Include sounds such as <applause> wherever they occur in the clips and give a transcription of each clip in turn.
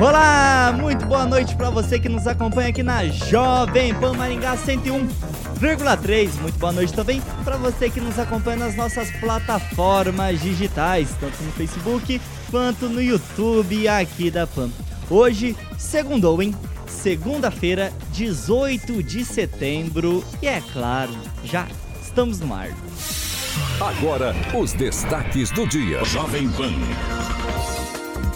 Olá, muito boa noite para você que nos acompanha aqui na Jovem Pan Maringá 101,3. Muito boa noite também para você que nos acompanha nas nossas plataformas digitais, tanto no Facebook quanto no YouTube aqui da Pan. Hoje, segundou, hein? Segunda-feira, 18 de setembro, e é claro, já estamos no ar. Agora, os destaques do dia. Jovem Pan.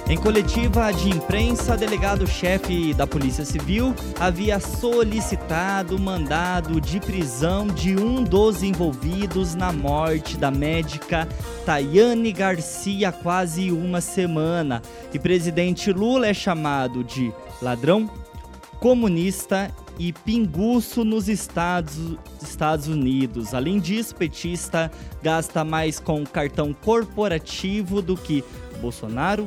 Em coletiva de imprensa, delegado-chefe da Polícia Civil havia solicitado mandado de prisão de um dos envolvidos na morte da médica Tayane Garcia há quase uma semana. E presidente Lula é chamado de ladrão, comunista e pinguço nos Estados, Estados Unidos. Além disso, petista gasta mais com cartão corporativo do que Bolsonaro,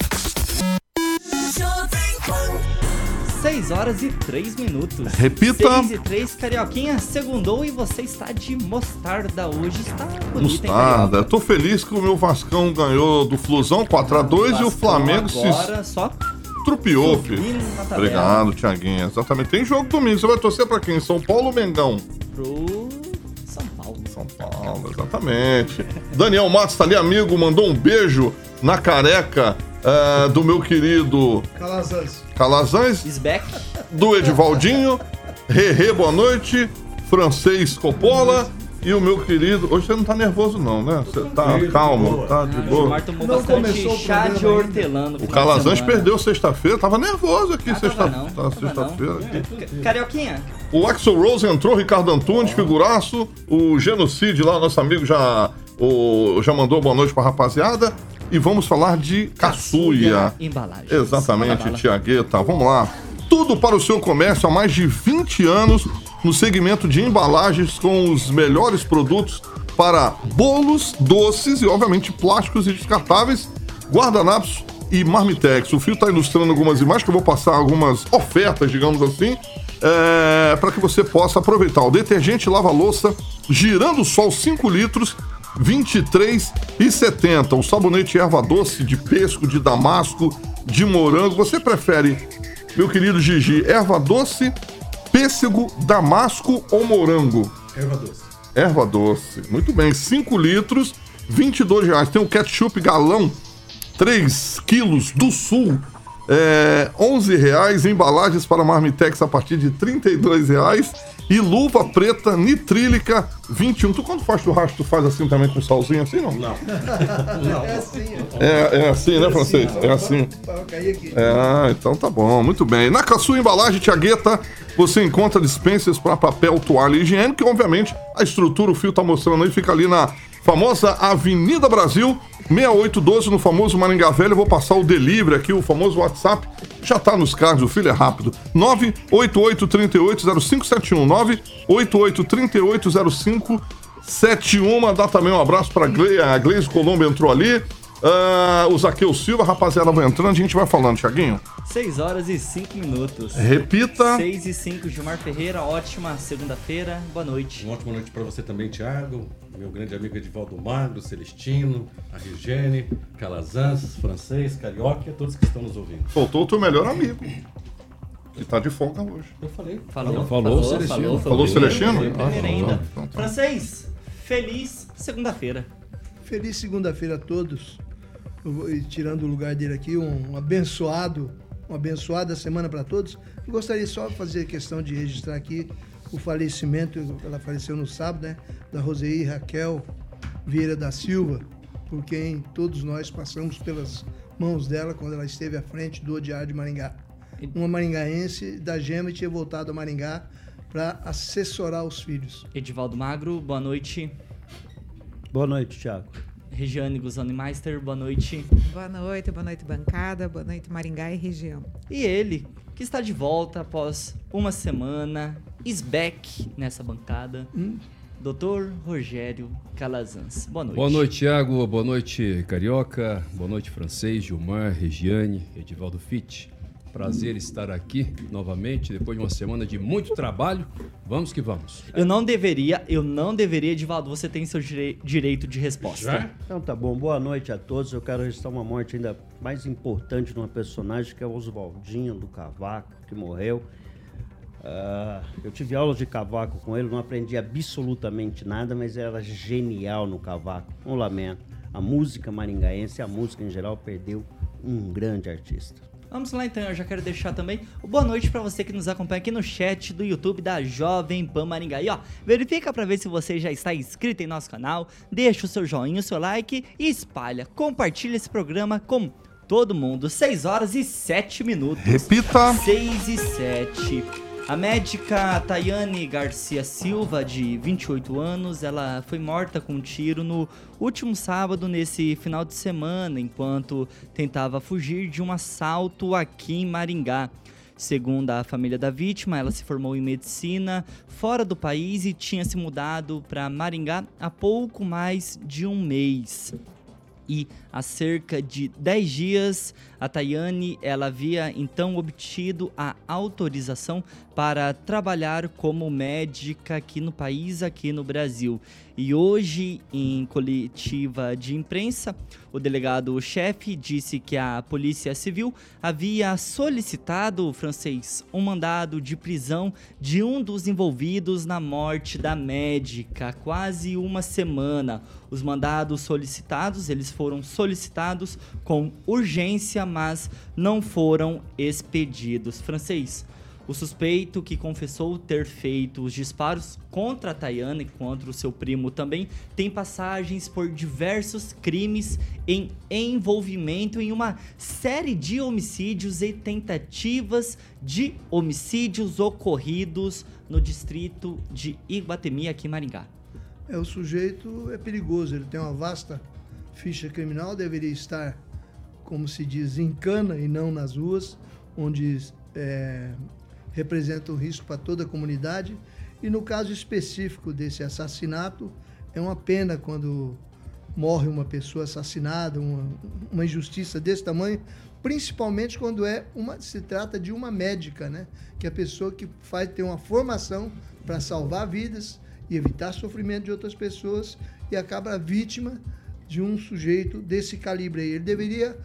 6 horas e 3 minutos. Repita. 6 e 3, Carioquinha, segundou e você está de mostarda hoje. Está bonita, hein, Mostarda. Carioca? Tô feliz que o meu Vascão ganhou do Flusão 4x2 e o Flamengo se agora só trupiou, filho. Obrigado, Tiaguinha. Exatamente. Tem jogo domingo. Você vai torcer pra quem? São Paulo ou Mengão? pro São Paulo. São Paulo, exatamente. <laughs> Daniel Matos tá ali, amigo, mandou um beijo na careca eh, do meu querido Calazans. Calazans, Isbeck, do Edivaldinho, Rerê, boa noite, Francês Coppola e o meu querido. Hoje você não tá nervoso, não, né? Você tá calmo, de boa. tá de o boa. Gilmar tomou Não bastante começou o chá de hortelã no O final de Calazans semana. perdeu sexta-feira, tava nervoso aqui Ah, sexta- tava não, tá, tava sexta-feira. não. aqui. Carioquinha, O Axel Rose entrou, Ricardo Antunes, figuraço. O Genocídio lá, nosso amigo já, o, já mandou boa noite pra rapaziada. E vamos falar de caçuia. Embalagens. Exatamente. Tiagueta. Vamos lá. Tudo para o seu comércio há mais de 20 anos no segmento de embalagens com os melhores produtos para bolos, doces e, obviamente, plásticos e descartáveis, guardanapos e marmitex. O Fio está ilustrando algumas imagens que eu vou passar algumas ofertas, digamos assim, para que você possa aproveitar. O detergente lava-louça girando sol 5 litros, 23,70. O sabonete erva doce de pesco, de damasco, de morango. Você prefere, meu querido Gigi, erva doce, pêssego, damasco ou morango? Erva doce. Erva doce. Muito bem, 5 litros, 22 reais. Tem o ketchup galão, 3 quilos do sul, é, 11 reais. Embalagens para marmitex a partir de 32 reais. E luva preta nitrílica, 21. Tu quando faz churrasco, tu faz assim também com salzinho assim, não? Não. não. É assim. É, é assim, né, francês? É assim. Para cair aqui. É, então tá bom, muito bem. Na sua embalagem Tiagueta, você encontra dispensas para papel, toalha e higiênico, e obviamente a estrutura, o fio tá mostrando aí, fica ali na famosa Avenida Brasil, 6812, no famoso Maringá Velho. Eu vou passar o delivery aqui, o famoso WhatsApp, já tá nos cards, o filho é rápido. 988380571, 988380571. Mandar também um abraço para a Gleise Colombo entrou ali. Ah, o Zaqueu Silva, rapaziada, vai entrando, a gente vai falando, Thiaguinho. 6 horas e 5 minutos. Repita. 6 e 5, Gilmar Ferreira, ótima segunda-feira, boa noite. Uma ótima noite para você também, Thiago, meu grande amigo Edivaldo Magro, Celestino, a Rigene, Calazans, Francês, Carioca e a todos que estão nos ouvindo. Faltou o teu melhor amigo. Que tá de folga hoje. Eu falei. Falou, Falou, falou, Celestino. falou, Falou Celestino? Foi primeiro Ah, ainda. então tá. Francês, feliz segunda-feira. Feliz segunda-feira a todos. E tirando o lugar dele aqui, um abençoado, uma abençoada semana para todos. Eu gostaria só de fazer questão de registrar aqui o falecimento, ela faleceu no sábado, né? Da Rosei Raquel Vieira da Silva, por quem todos nós passamos pelas mãos dela quando ela esteve à frente do Diário de Maringá. Uma maringaense da Gema e tinha voltado a Maringá para assessorar os filhos. Edivaldo Magro, boa noite. Boa noite, Thiago. Regiane Guzani Meister, boa noite. Boa noite, boa noite, bancada, boa noite, Maringá e região. E ele, que está de volta após uma semana, is back nessa bancada, Dr. Rogério Calazans. Boa noite. Boa noite, Thiago. Boa noite, Carioca. Boa noite, Francês, Gilmar, Regiane, Edivaldo Fitt. Prazer estar aqui novamente, depois de uma semana de muito trabalho. Vamos que vamos. Eu não deveria, eu não deveria, Edivaldo, você tem seu direi- direito de resposta. Já? Então tá bom, boa noite a todos. Eu quero registrar uma morte ainda mais importante de uma personagem que é o Oswaldinho do Cavaco, que morreu. Ah, eu tive aulas de cavaco com ele, não aprendi absolutamente nada, mas era genial no cavaco. Um lamento. A música maringaense, a música em geral, perdeu um grande artista. Vamos lá então, eu já quero deixar também boa noite pra você que nos acompanha aqui no chat do YouTube da Jovem Pan Maringá. E ó, verifica pra ver se você já está inscrito em nosso canal, deixa o seu joinha, o seu like e espalha, compartilha esse programa com todo mundo. 6 horas e 7 minutos. Repita. 6 e 7. A médica Tayane Garcia Silva, de 28 anos, ela foi morta com um tiro no último sábado, nesse final de semana, enquanto tentava fugir de um assalto aqui em Maringá. Segundo a família da vítima, ela se formou em medicina fora do país e tinha se mudado para Maringá há pouco mais de um mês e há cerca de 10 dias a Tayane ela havia então obtido a autorização para trabalhar como médica aqui no país, aqui no Brasil. E hoje, em coletiva de imprensa, o delegado-chefe disse que a Polícia Civil havia solicitado o francês um mandado de prisão de um dos envolvidos na morte da médica há quase uma semana. Os mandados solicitados, eles foram solicitados com urgência, mas não foram expedidos. Francês, o suspeito que confessou ter feito os disparos contra a Tayana e contra o seu primo também tem passagens por diversos crimes em envolvimento em uma série de homicídios e tentativas de homicídios ocorridos no distrito de Iguatemi, aqui em Maringá. É, o sujeito é perigoso, ele tem uma vasta ficha criminal, deveria estar, como se diz, em cana e não nas ruas, onde é, representa um risco para toda a comunidade. E no caso específico desse assassinato, é uma pena quando morre uma pessoa assassinada, uma, uma injustiça desse tamanho, principalmente quando é uma, se trata de uma médica, né? Que é a pessoa que faz ter uma formação para salvar vidas e evitar sofrimento de outras pessoas e acaba vítima de um sujeito desse calibre aí. Ele deveria,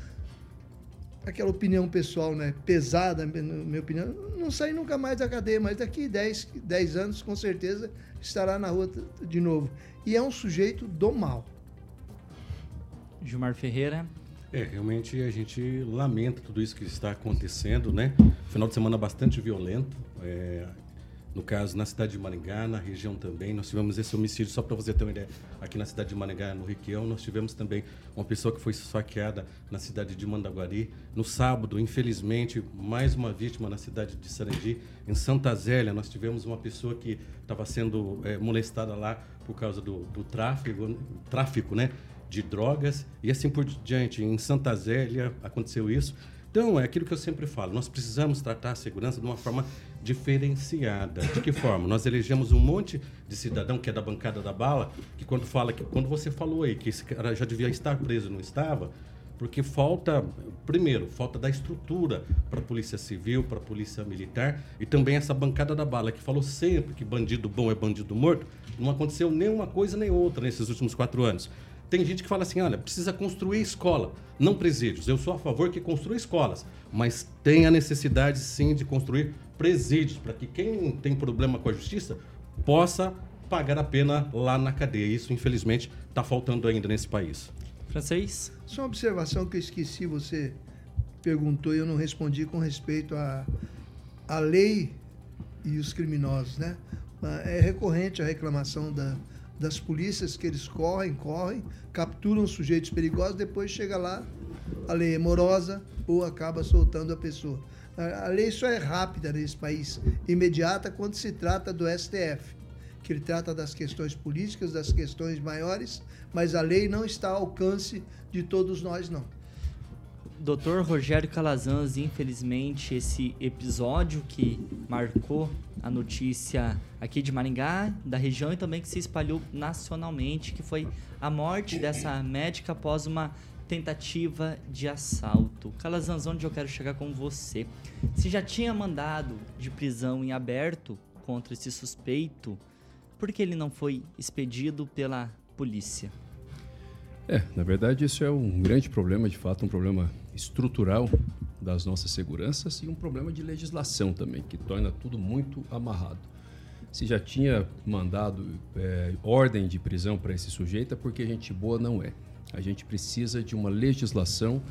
aquela opinião pessoal, né, pesada, na minha opinião, não sair nunca mais da cadeia, mas daqui 10, 10 anos, com certeza, estará na rua de novo. E é um sujeito do mal. Gilmar Ferreira. É, realmente a gente lamenta tudo isso que está acontecendo, né? Final de semana bastante violento. é, no caso, na cidade de Maringá, na região também, nós tivemos esse homicídio, só para você ter uma ideia, aqui na cidade de Maringá, no Requião, nós tivemos também uma pessoa que foi esfaqueada na cidade de Mandaguari. No sábado, infelizmente, mais uma vítima na cidade de Sarandi. Em Santa Zélia, nós tivemos uma pessoa que estava sendo é, molestada lá por causa do, do tráfico, tráfico, né? de drogas e assim por diante. Em Santa Zélia aconteceu isso. Então, é aquilo que eu sempre falo, nós precisamos tratar a segurança de uma forma diferenciada. De que forma? Nós elegemos um monte de cidadão que é da bancada da bala, que quando fala que quando você falou aí que esse cara já devia estar preso, não estava, porque falta, primeiro, falta da estrutura para a Polícia Civil, para a Polícia Militar e também essa bancada da bala que falou sempre que bandido bom é bandido morto. Não aconteceu nenhuma coisa nem outra nesses últimos quatro anos. Tem gente que fala assim, olha, precisa construir escola, não presídios. Eu sou a favor que construa escolas, mas tem a necessidade sim de construir presídios para que quem tem problema com a justiça possa pagar a pena lá na cadeia. Isso, infelizmente, está faltando ainda nesse país. Francês? Só uma observação que eu esqueci, você perguntou e eu não respondi com respeito à, à lei e os criminosos, né? É recorrente a reclamação da, das polícias que eles correm, correm, capturam sujeitos perigosos, depois chega lá, a lei é morosa ou acaba soltando a pessoa. A, lei só é rápida nesse país, imediata, quando se trata do STF, que ele trata das questões políticas, das questões maiores, mas a lei não está ao alcance de todos nós, não. Doutor Rogério Calazans, infelizmente, esse episódio que marcou a notícia aqui de Maringá, da região e também que se espalhou nacionalmente, que foi a morte dessa médica após uma tentativa de assalto. Calazans, onde eu quero chegar com você? Se já tinha mandado de prisão em aberto contra esse suspeito, por que ele não foi expedido pela polícia? É, na verdade, isso é um grande problema, de fato, um problema estrutural das nossas seguranças e um problema de legislação também, que torna tudo muito amarrado. Se já tinha mandado é, ordem de prisão para esse sujeito, é porque gente boa não é. A gente precisa de uma legislação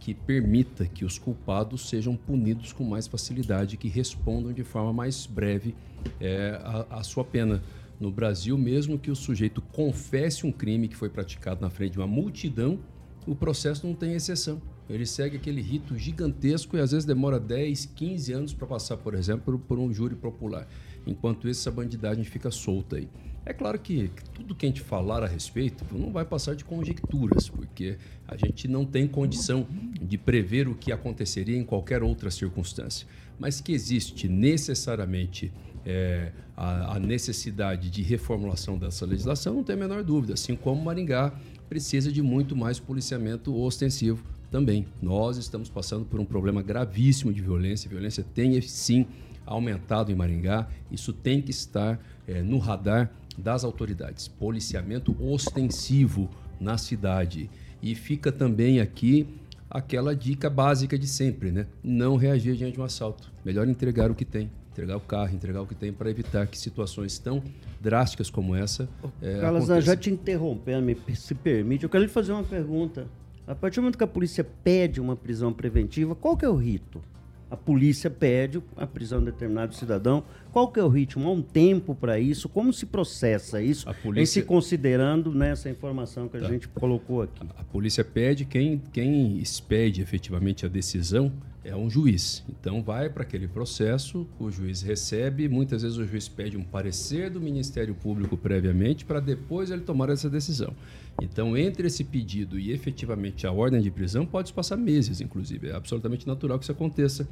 que permita que os culpados sejam punidos com mais facilidade, que respondam de forma mais breve é, a, a sua pena no Brasil, mesmo que o sujeito confesse um crime que foi praticado na frente de uma multidão, o processo não tem exceção. Ele segue aquele rito gigantesco e às vezes demora 10, 15 anos para passar, por exemplo, por um júri popular. Enquanto isso, essa bandidagem fica solta aí. É claro que tudo que a gente falar a respeito não vai passar de conjecturas, porque a gente não tem condição de prever o que aconteceria em qualquer outra circunstância. Mas que existe necessariamente é, a, a, necessidade de reformulação dessa legislação, não tem a menor dúvida. Assim como Maringá precisa de muito mais policiamento ostensivo também. Nós estamos passando por um problema gravíssimo de violência. A violência tem, sim, aumentado em Maringá. Isso tem que estar é, no radar das autoridades. Policiamento ostensivo na cidade. E fica também aqui aquela dica básica de sempre, né? Não reagir diante de um assalto. Melhor entregar o que tem entregar o carro, entregar o que tem para evitar que situações tão drásticas como essa. É, Carlos, já te interrompendo, se permite, eu quero lhe fazer uma pergunta. A partir do momento que a polícia pede uma prisão preventiva, qual que é o rito? A polícia pede a prisão de determinado cidadão. Qual que é o ritmo? Há um tempo para isso? Como se processa isso? A polícia... Em se considerando nessa informação que a tá. gente colocou aqui. A, a polícia pede, quem, quem expede efetivamente a decisão é um juiz. Então vai para aquele processo, o juiz recebe, muitas vezes o juiz pede um parecer do Ministério Público previamente para depois ele tomar essa decisão. Então, entre esse pedido e efetivamente a ordem de prisão, pode passar meses, inclusive. É absolutamente natural que isso aconteça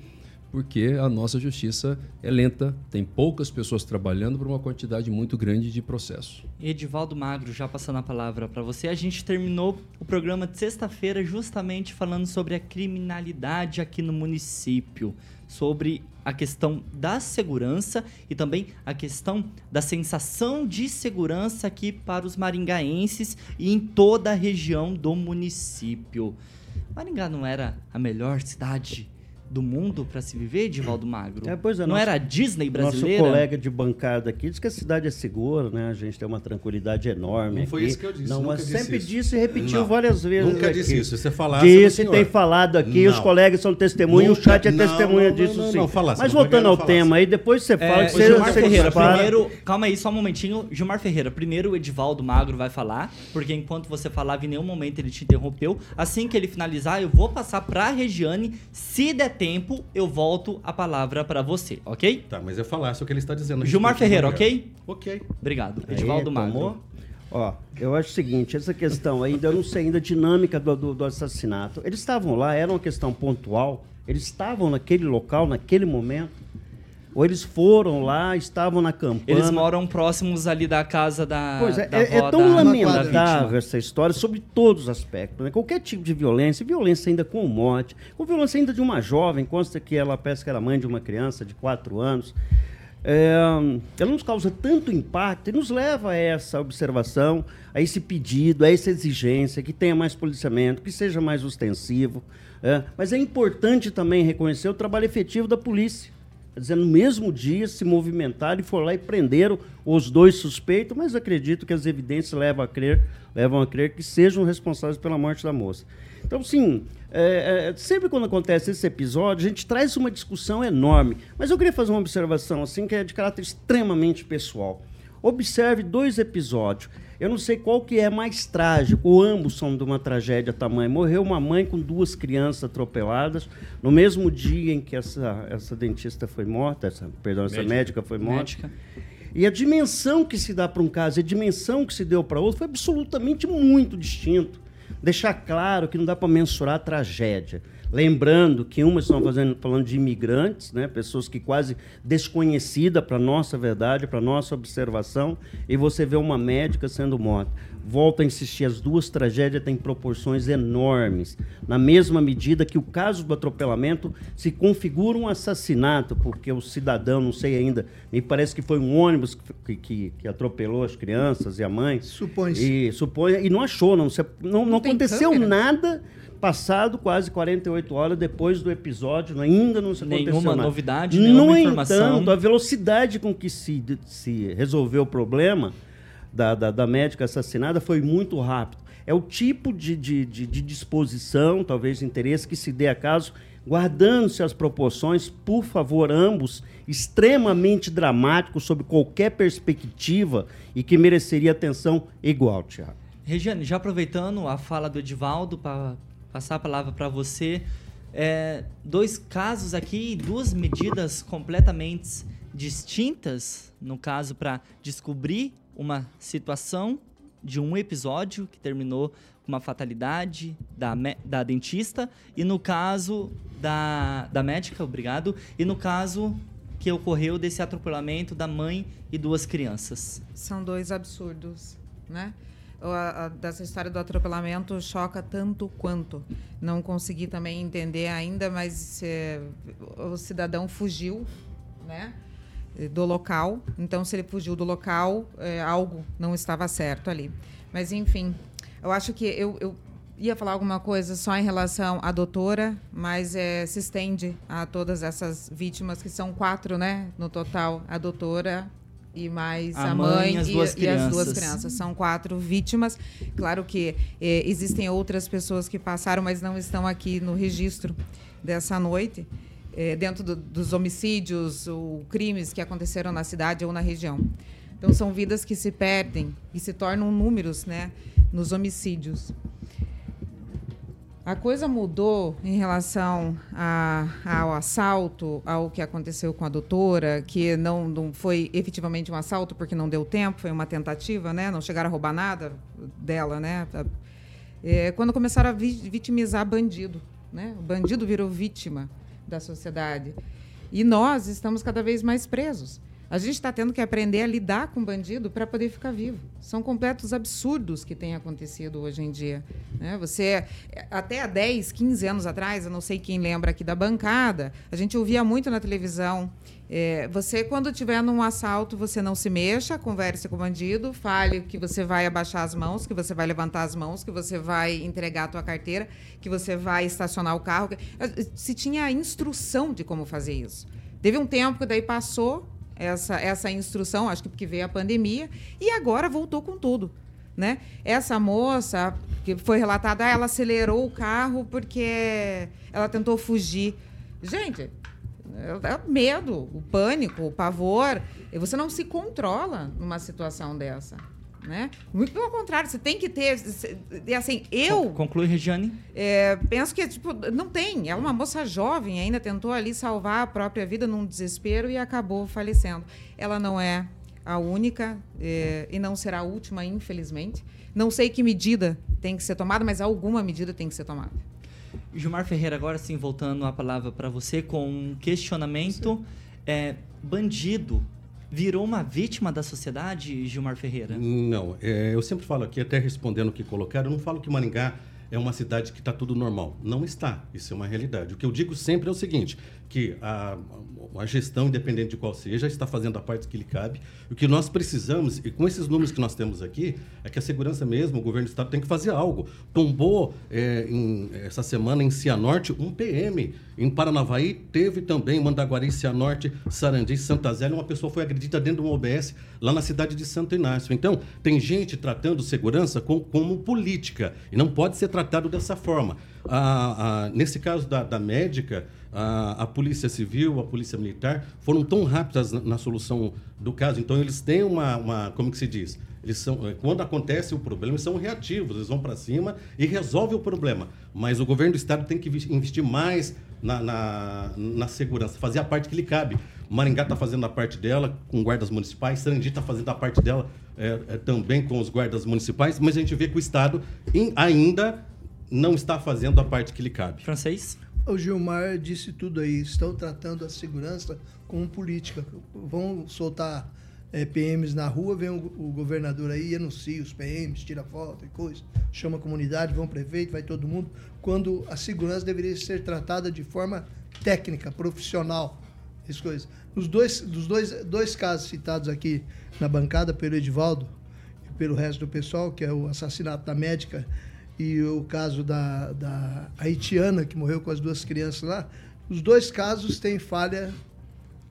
porque a nossa justiça é lenta, tem poucas pessoas trabalhando por uma quantidade muito grande de processos. Edivaldo Magro, já passando a palavra para você, a gente terminou o programa de sexta-feira justamente falando sobre a criminalidade aqui no município, sobre a questão da segurança e também a questão da sensação de segurança aqui para os maringaenses e em toda a região do município. Maringá não era a melhor cidade do mundo para se viver, Divaldo Magro? É, pois é, Não nosso, era a Disney brasileira? Nosso colega de bancada aqui diz que a cidade é segura, né? A gente tem uma tranquilidade enorme. Não foi aqui. isso que eu disse. Não, mas sempre disse, disse e repetiu não, várias vezes. Nunca aqui. disse isso. Você falasse. Disse, tem falado aqui, não. os colegas são testemunhas, o chat é não, testemunha não, disso não, sim. Não, falasse, Mas voltando ao tema aí, depois você fala é, que você. Gilmar você Ferreira, fala... primeiro. Calma aí, só um momentinho. Gilmar Ferreira, primeiro o Edivaldo Magro vai falar, porque enquanto você falava, em nenhum momento ele te interrompeu. Assim que ele finalizar, eu vou passar pra Regiane. Se der tempo, eu volto a palavra para você, ok? Tá, mas eu falasse o que ele está dizendo. Gilmar Ferreira, ok? Ok. Obrigado. Edivaldo Magro. Ó, eu acho o seguinte, essa questão ainda, eu não sei ainda a dinâmica do, do, do, assassinato. Eles estavam lá, era uma questão pontual, eles estavam naquele local, naquele momento. Ou eles foram lá, estavam na campanha. Eles moram próximos ali da casa da. Pois é, da é, é tão lamentável essa história sobre todos os aspectos. Né? Qualquer tipo de violência, violência ainda com morte, com violência ainda de uma jovem, consta que ela parece que era mãe de uma criança de 4 anos. é, ela nos causa tanto impacto e nos leva a essa observação, a esse pedido, a essa exigência, que tenha mais policiamento, que seja mais ostensivo. É, mas é importante também reconhecer o trabalho efetivo da polícia. Quer dizer, no mesmo dia se movimentaram e foram lá e prenderam os dois suspeitos, mas acredito que as evidências levam a crer, levam a crer que sejam responsáveis pela morte da moça. Então, sim, é, é, sempre quando acontece esse episódio, a gente traz uma discussão enorme. Mas eu queria fazer uma observação assim que é de caráter extremamente pessoal. Observe dois episódios. Eu não sei qual que é mais trágico, ambos são de uma tragédia tamanha. Morreu uma mãe com duas crianças atropeladas no mesmo dia em que essa, essa dentista foi morta, essa, perdão, médica. essa médica foi morta. Médica. E a dimensão que se dá para um caso e a dimensão que se deu para outro foi absolutamente muito distinto deixar claro que não dá para mensurar a tragédia. Lembrando que uma estão fazendo, falando de imigrantes, né, pessoas que quase desconhecida para nossa verdade, para nossa observação, e você vê uma médica sendo morta. Volto a insistir, as duas tragédias têm proporções enormes, na mesma medida que o caso do atropelamento se configura um assassinato, porque o cidadão, não sei ainda, me parece que foi um ônibus que, que, que atropelou as crianças e a mãe. Supõe-se. E, supõe, e não achou, não, não, não, não aconteceu câmera. nada passado quase 48 horas depois do episódio, ainda não se aconteceu Nenhuma nada. novidade, nenhuma no informação. entanto, a velocidade com que se, se resolveu o problema da, da, da médica assassinada foi muito rápido. É o tipo de, de, de, de disposição, talvez interesse, que se dê a caso, guardando-se as proporções, por favor, ambos, extremamente dramáticos sob qualquer perspectiva e que mereceria atenção igual, Tiago. Regiane, já aproveitando a fala do Edivaldo para passar a palavra para você, é, dois casos aqui, duas medidas completamente distintas, no caso para descobrir uma situação de um episódio que terminou com uma fatalidade da, da dentista e no caso da, da médica, obrigado, e no caso que ocorreu desse atropelamento da mãe e duas crianças. São dois absurdos, né? A, a, dessa história do atropelamento choca tanto quanto. Não consegui também entender ainda, mas é, o cidadão fugiu, né? do local. Então, se ele fugiu do local, é, algo não estava certo ali. Mas, enfim, eu acho que eu, eu ia falar alguma coisa só em relação à doutora, mas é, se estende a todas essas vítimas, que são quatro, né, no total. A doutora e mais a, a mãe, mãe as e, e, as duas crianças. São quatro vítimas. Claro que é, existem outras pessoas que passaram, mas não estão aqui no registro dessa noite é, dentro do, dos homicídios ou crimes que aconteceram na cidade ou na região. Então, são vidas que se perdem e se tornam números né, nos homicídios. A coisa mudou em relação a, ao assalto, ao que aconteceu com a doutora, que não, não foi efetivamente um assalto porque não deu tempo, foi uma tentativa, né? Não chegaram a roubar nada dela, né? É, quando começaram a vitimizar bandido, né? O bandido virou vítima da sociedade. E nós estamos cada vez mais presos. A gente está tendo que aprender a lidar com bandido para poder ficar vivo. São completos absurdos que têm acontecido hoje em dia. Né? Você, até há 10, 15 anos atrás, eu não sei quem lembra aqui da bancada, a gente ouvia muito na televisão é, você, quando tiver num assalto, você não se mexa, converse com o bandido, fale que você vai abaixar as mãos, que você vai levantar as mãos, que você vai entregar a tua carteira, que você vai estacionar o carro. Se tinha a instrução de como fazer isso. Teve um tempo que daí passou essa, essa instrução, acho que porque veio a pandemia, e agora voltou com tudo. Né? Essa moça que foi relatada, ela acelerou o carro porque ela tentou fugir. Gente, é, medo, o pânico, o pavor. E você não se controla numa situação dessa. Né? Muito pelo contrário, você tem que ter. E assim, eu. Conclui, Regiane. É, penso que tipo, não tem. É uma moça jovem, ainda tentou ali salvar a própria vida num desespero e acabou falecendo. Ela não é a única é, e não será a última, infelizmente. Não sei que medida tem que ser tomada, mas alguma medida tem que ser tomada. Gilmar Ferreira, agora sim, voltando a palavra para você com um questionamento. É, bandido virou uma vítima da sociedade, Gilmar Ferreira? Não. É, eu sempre falo aqui, até respondendo o que colocaram, eu não falo que Maringá é uma cidade que está tudo normal. Não está. Isso é uma realidade. O que eu digo sempre é o seguinte, que a, a gestão, independente de qual seja, está fazendo a parte que lhe cabe. O que nós precisamos, e com esses números que nós temos aqui, é que a segurança mesmo, o governo do estado tem que fazer algo. Tombou é, em, essa semana em Cianorte um PM. Em Paranavaí teve também Mandaguari, Cianorte, Sarandi, Santa Zélia. Uma pessoa foi agredida dentro de um OBS lá na cidade de Santo Inácio. Então, tem gente tratando segurança com, como política e não pode ser tratado dessa forma. nesse caso da, da médica, a, a, Polícia Civil, a Polícia Militar foram tão rápidas na, na solução do caso. Então, eles têm uma, uma, como que se diz? Eles são, é, quando acontece o problema, eles são reativos, eles vão para cima e resolvem o problema. Mas o governo do estado tem que investir mais na, na, na segurança, fazer a parte que lhe cabe. Maringá está fazendo a parte dela com guardas municipais, Sarandi está fazendo a parte dela é, é, também com os guardas municipais, mas a gente vê que o Estado in, ainda não está fazendo a parte que lhe cabe. Francês? O Gilmar disse tudo aí. Estão tratando a segurança como política. Vão soltar é, PMs na rua, vem o, o, governador aí, anuncia os PMs, tira foto e coisa, chama a comunidade, vão prefeito, vai todo mundo, quando a segurança deveria ser tratada de forma técnica, profissional. As coisas. Nos dois, dos dois, dois casos citados aqui na bancada pelo Edivaldo e pelo resto do pessoal, que é o assassinato da médica e o caso da, da haitiana que morreu com as duas crianças lá, os dois casos têm falha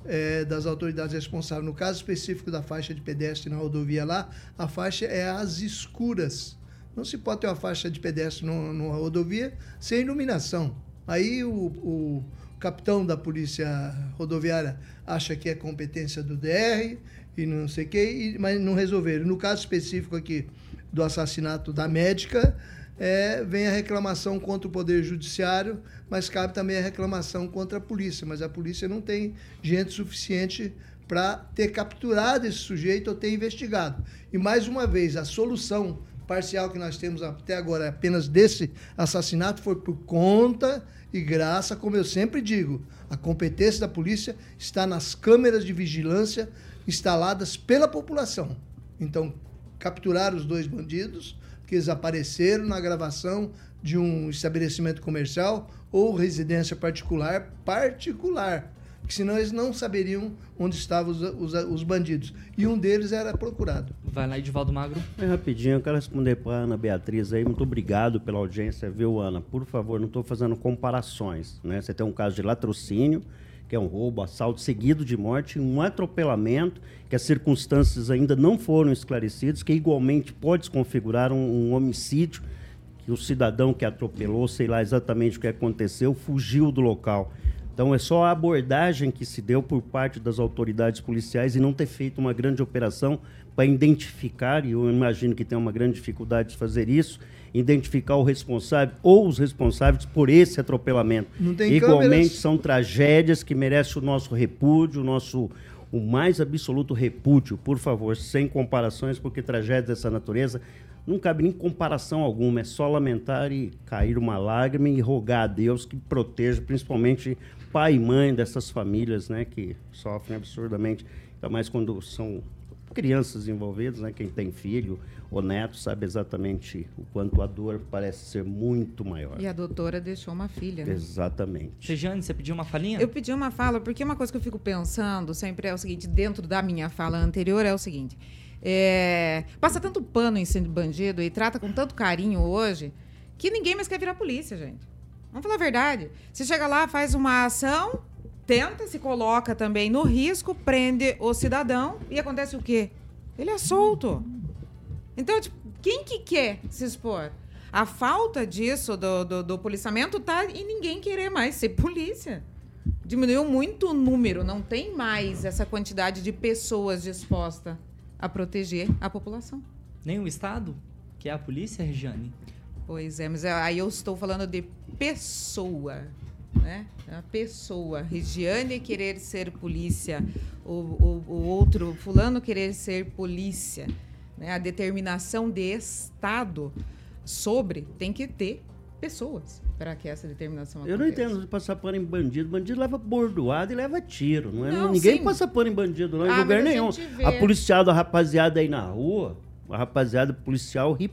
é, das autoridades responsáveis. No caso específico da faixa de pedestre na rodovia lá, a faixa é às escuras. Não se pode ter uma faixa de pedestre numa rodovia sem iluminação. Aí o, o capitão da polícia rodoviária acha que é competência do DR e não sei o quê, mas não resolveram. No caso específico aqui do assassinato da médica, é, vem a reclamação contra o Poder Judiciário, mas cabe também a reclamação contra a polícia. Mas a polícia não tem gente suficiente para ter capturado esse sujeito ou ter investigado. E mais uma vez, a solução parcial que nós temos até agora apenas desse assassinato foi por conta e graça, como eu sempre digo, a competência da polícia está nas câmeras de vigilância instaladas pela população. Então, capturar os dois bandidos, que eles apareceram na gravação de um estabelecimento comercial ou residência particular, particular. Que senão eles não saberiam onde estavam os, os, os bandidos. E um deles era procurado. Vai lá, Edivaldo Magro. É rapidinho, eu quero responder para Ana Beatriz aí. Muito obrigado pela audiência, viu, Ana? Por favor, não estou fazendo comparações. Né? Você tem um caso de latrocínio, que é um roubo, assalto seguido de morte, um atropelamento, que as circunstâncias ainda não foram esclarecidas, que igualmente pode configurar um, um homicídio, que o cidadão que atropelou, sei lá exatamente o que aconteceu, fugiu do local. Então é só a abordagem que se deu por parte das autoridades policiais e não ter feito uma grande operação para identificar, e eu imagino que tem uma grande dificuldade de fazer isso, identificar o responsável ou os responsáveis por esse atropelamento. Igualmente câmeras. são tragédias que merecem o nosso repúdio, o nosso o mais absoluto repúdio, por favor, sem comparações, porque tragédias dessa natureza não cabe nem comparação alguma, é só lamentar e cair uma lágrima e rogar a Deus que proteja, principalmente pai e mãe dessas famílias, né, que sofrem absurdamente, ainda mais quando são crianças envolvidas, né? Quem tem filho ou neto sabe exatamente o quanto a dor parece ser muito maior. E a doutora deixou uma filha, né? Exatamente. Rejane, você pediu uma falinha? Eu pedi uma fala, porque uma coisa que eu fico pensando sempre é o seguinte, dentro da minha fala anterior, é o seguinte. É, passa tanto pano em cima de bandido e trata com tanto carinho hoje que ninguém mais quer virar polícia, gente. Vamos falar a verdade. Você chega lá, faz uma ação, tenta, se coloca também no risco, prende o cidadão e acontece o quê? Ele é solto. Então, tipo, quem que quer se expor? A falta disso do, do, do policiamento tá em ninguém querer mais ser polícia. Diminuiu muito o número, não tem mais essa quantidade de pessoas dispostas a proteger a população. Nem o Estado, que é a polícia, Regiane? Pois é, mas aí eu estou falando de pessoa né? A pessoa, Regiane querer ser polícia, o, o, o outro fulano querer ser polícia, né? A determinação de Estado sobre tem que ter pessoas para que essa determinação aconteça. Eu não entendo de passar pano em bandido. Bandido leva bordoado e leva tiro. Não é? Não, Ninguém sim. passa pano em bandido, não, em ah, lugar nenhum. A, a policial, rapaziada aí na rua, a rapaziada policial ri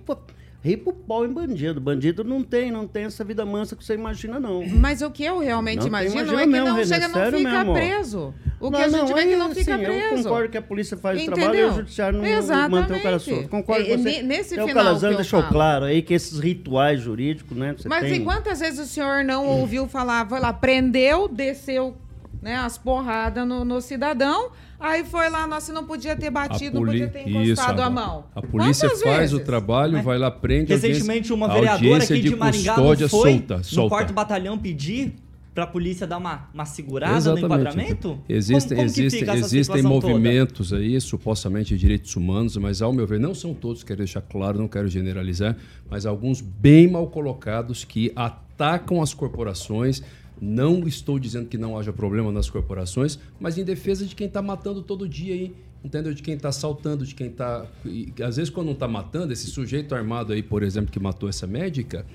ri pro pau em bandido. Bandido não tem, não tem essa vida mansa que você imagina, não. Mas o que eu realmente Não, imagino imagina é que não René, chega, não fica preso. O que a gente vê é que não fica assim, Eu preso. concordo que a polícia faz o Entendeu? trabalho e o judiciário não Exatamente. mantém o cara solto. Concordo com você. ne- nesse Então, final o eu deixou falo. claro aí que esses rituais jurídicos, né? Mas tem... quantas vezes o senhor não ouviu falar, foi lá, prendeu, desceu né, as porradas no, no cidadão, aí foi lá, nossa, não podia ter batido, não podia ter encostado a, mão. A polícia Quantas faz vezes? o trabalho, Mas vai lá, prende Recentemente, uma vereadora audiência aqui de, de Maringá foi solta, no solta. quarto batalhão pedir pra polícia dar uma, uma segurada Exatamente. no enquadramento? Existem, como, como existem, existem situação toda? movimentos aí, supostamente de direitos humanos, mas ao meu ver, não são todos, quero deixar claro, não quero generalizar, mas alguns bem mal colocados que atacam as corporações. Não estou dizendo que não haja problema nas corporações, mas em defesa de quem está matando todo dia aí. Entendeu? De quem está assaltando, de quem está. Às vezes, quando não está matando, esse sujeito armado aí, por exemplo, que matou essa médica,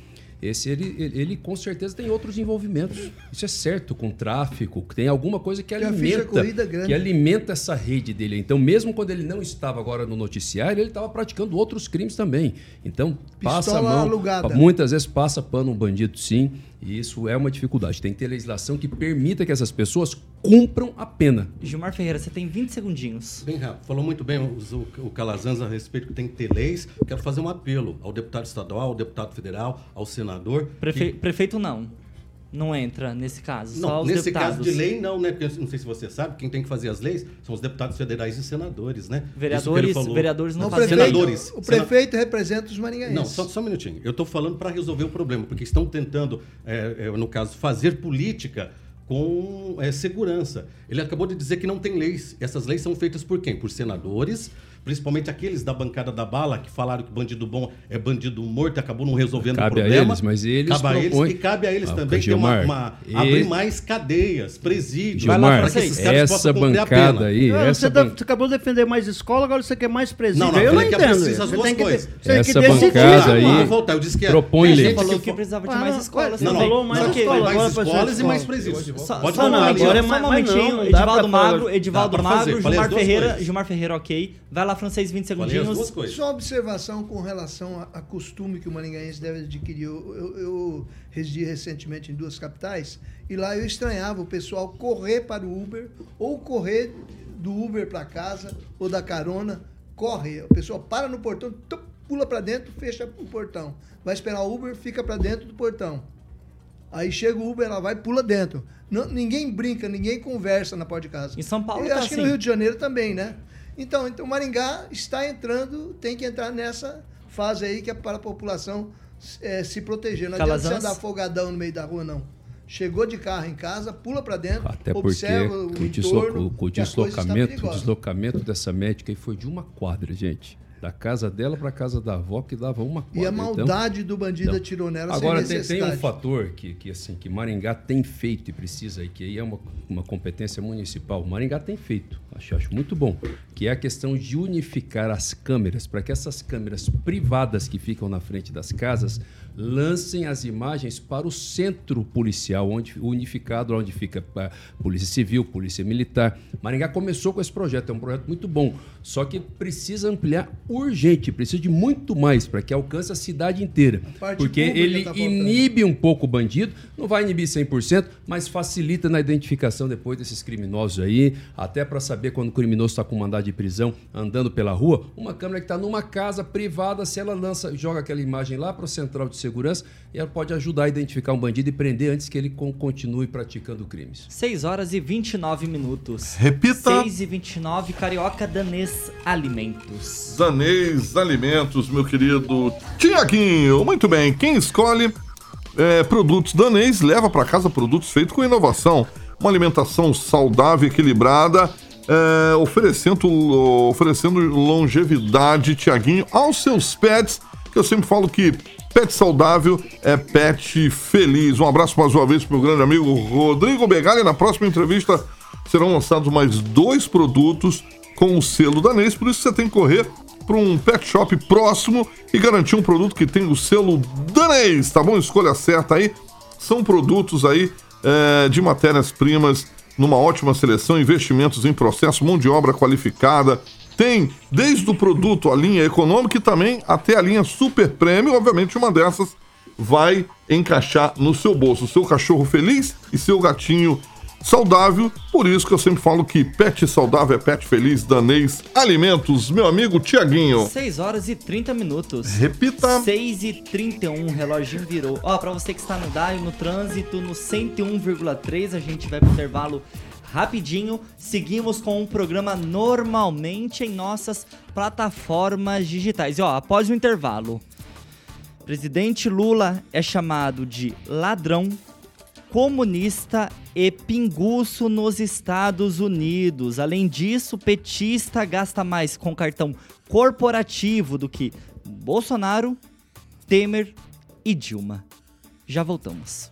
esse ele, ele, ele, com certeza tem outros envolvimentos. Isso é certo, com tráfico, tem alguma coisa que ficha alimenta, que alimenta essa rede dele. Então, mesmo quando ele não estava agora no noticiário, ele estava praticando outros crimes também. Então, passa a Pistola mão. alugada. Muitas vezes passa pano um bandido, sim. E isso é uma dificuldade. Tem que ter legislação que permita que essas pessoas cumpram a pena. Gilmar Ferreira, você tem 20 segundinhos. Bem rápido. Falou muito bem o, o Calazans a respeito que tem que ter leis. Quero fazer um apelo ao deputado estadual, ao deputado federal, ao senador. Prefe- que- Prefeito não. Não entra nesse caso. só Não, os nesse deputados. caso de lei não, né? Porque eu não sei se você sabe, quem tem que fazer as leis são os deputados federais e senadores, né? Vereadores, falou. vereadores não fazem. prefeito, senadores. o prefeito representa os maringaenses. Não, só, só um minutinho. Eu estou falando para resolver o problema, porque estão tentando, é, é, no caso, fazer política com é, segurança. Ele acabou de dizer que não tem leis. Essas leis são feitas por quem? Por senadores, principalmente aqueles da bancada da bala que falaram que bandido bom é bandido morto e acabou não resolvendo Cabe o a problema. eles, mas eles cabe a eles propõem- e cabe a eles Ah, também ter uma, uma- abrir mais cadeias, presídios, Vai lá, Gilmar, para que esses caras essa a bancada pena. aí, Não, essa você, tá- ban- você acabou de defender mais escola, agora você quer mais presídio. Não, não, eu eu não entendo. precisa as Você duas tem que, coisas. você tem que Essa decidir, bancada aí voltar, eu disse que é- propõe tem lei. gente falou que que precisava de mais não, escolas. não, também. falou mais escolas e mais presídios. Pode Não, um não, momentinho, agora é só um momentinho. não, não Edivaldo falar- Magro, Edivaldo Magro, Gilmar Ferreira. Gilmar Ferreira, ok. Vai lá, francês, 20 Falei as segundinhos. duas coisas. Só uma observação com relação a, a costume que o maringaense deve adquirir. Eu, eu, eu residi recentemente em duas capitais e lá eu estranhava o pessoal correr para o Uber ou correr do Uber para casa ou da carona, corre. O pessoal para no portão, tum, pula para dentro, fecha o portão. Vai esperar o Uber, fica para dentro do portão. Aí chega o Uber, ela vai e pula dentro. Não- ninguém brinca, ninguém conversa na porta de casa. Em São Paulo Eu tá acho que assim. no Rio de Janeiro também, né? Então, então Maringá está entrando, tem que entrar nessa fase aí que é para a população eh, se proteger. Não adianta Calazans? você andar folgadão no meio da rua, não. Chegou de carro em casa, pula para dentro, Até porque observa o, o, deslo- entorno, o- o deslocamento, o deslocamento dessa médica aí foi de uma quadra, gente. Da casa dela para casa da avó, que dava uma quadra. E a Então, maldade do bandido então, atirou nela Agora sem tem, tem um fator que, que, assim, que Maringá tem feito e precisa, e que aí é uma, uma competência municipal. Maringá tem feito, acho, acho muito bom, que é a questão de unificar as câmeras, para que essas câmeras privadas que ficam na frente das casas lancem as imagens para o centro policial, onde unificado, onde fica a Polícia Civil, Polícia Militar. Maringá começou com esse projeto, é um projeto muito bom, só que precisa ampliar urgente, precisa de muito mais para que alcance a cidade inteira. parte Porque ele tá inibe um pouco o bandido, não vai inibir 100%, mas facilita na identificação depois desses criminosos aí, até para saber quando o criminoso está com mandado de prisão andando pela rua, uma câmera que está numa casa privada, se ela lança, joga aquela imagem lá para o central de segurança, e ela pode ajudar a identificar um bandido e prender antes que ele con- continue praticando crimes. 6 horas e 29 minutos. Repita. 6 e 29, Carioca Danês Alimentos. Danês Alimentos, meu querido Tiaguinho. Muito bem, quem escolhe é, produtos danês leva para casa produtos feitos com inovação. Uma alimentação saudável, equilibrada, é, oferecendo, oferecendo longevidade, Tiaguinho, aos seus pets, que eu sempre falo que pet saudável é pet feliz. Um abraço mais uma vez para o grande amigo Rodrigo Begali. Na próxima entrevista serão lançados mais dois produtos com o selo danês, por isso você tem que correr para um pet shop próximo e garantir um produto que tem o selo danês, tá bom? Escolha certa aí. São produtos aí é, de matérias-primas numa ótima seleção, investimentos em processo, mão de obra qualificada, tem desde o produto, a linha econômica e também até a linha super prêmio. Obviamente, uma dessas vai encaixar no seu bolso. Seu cachorro feliz e seu gatinho saudável. Por isso que eu sempre falo que pet saudável é pet feliz. Danês Alimentos, meu amigo Tiaguinho. 6 horas e 30 minutos. Repita. 6 e 31, o reloginho virou. Ó, pra você que está no DAIO, no trânsito, no 101,3, a gente vai pro intervalo rapidinho. Seguimos com o programa normalmente em nossas plataformas digitais. E ó, após o intervalo, presidente Lula é chamado de ladrão, comunista e pinguço nos Estados Unidos. Além disso, petista gasta mais com cartão corporativo do que Bolsonaro, Temer e Dilma. Já voltamos.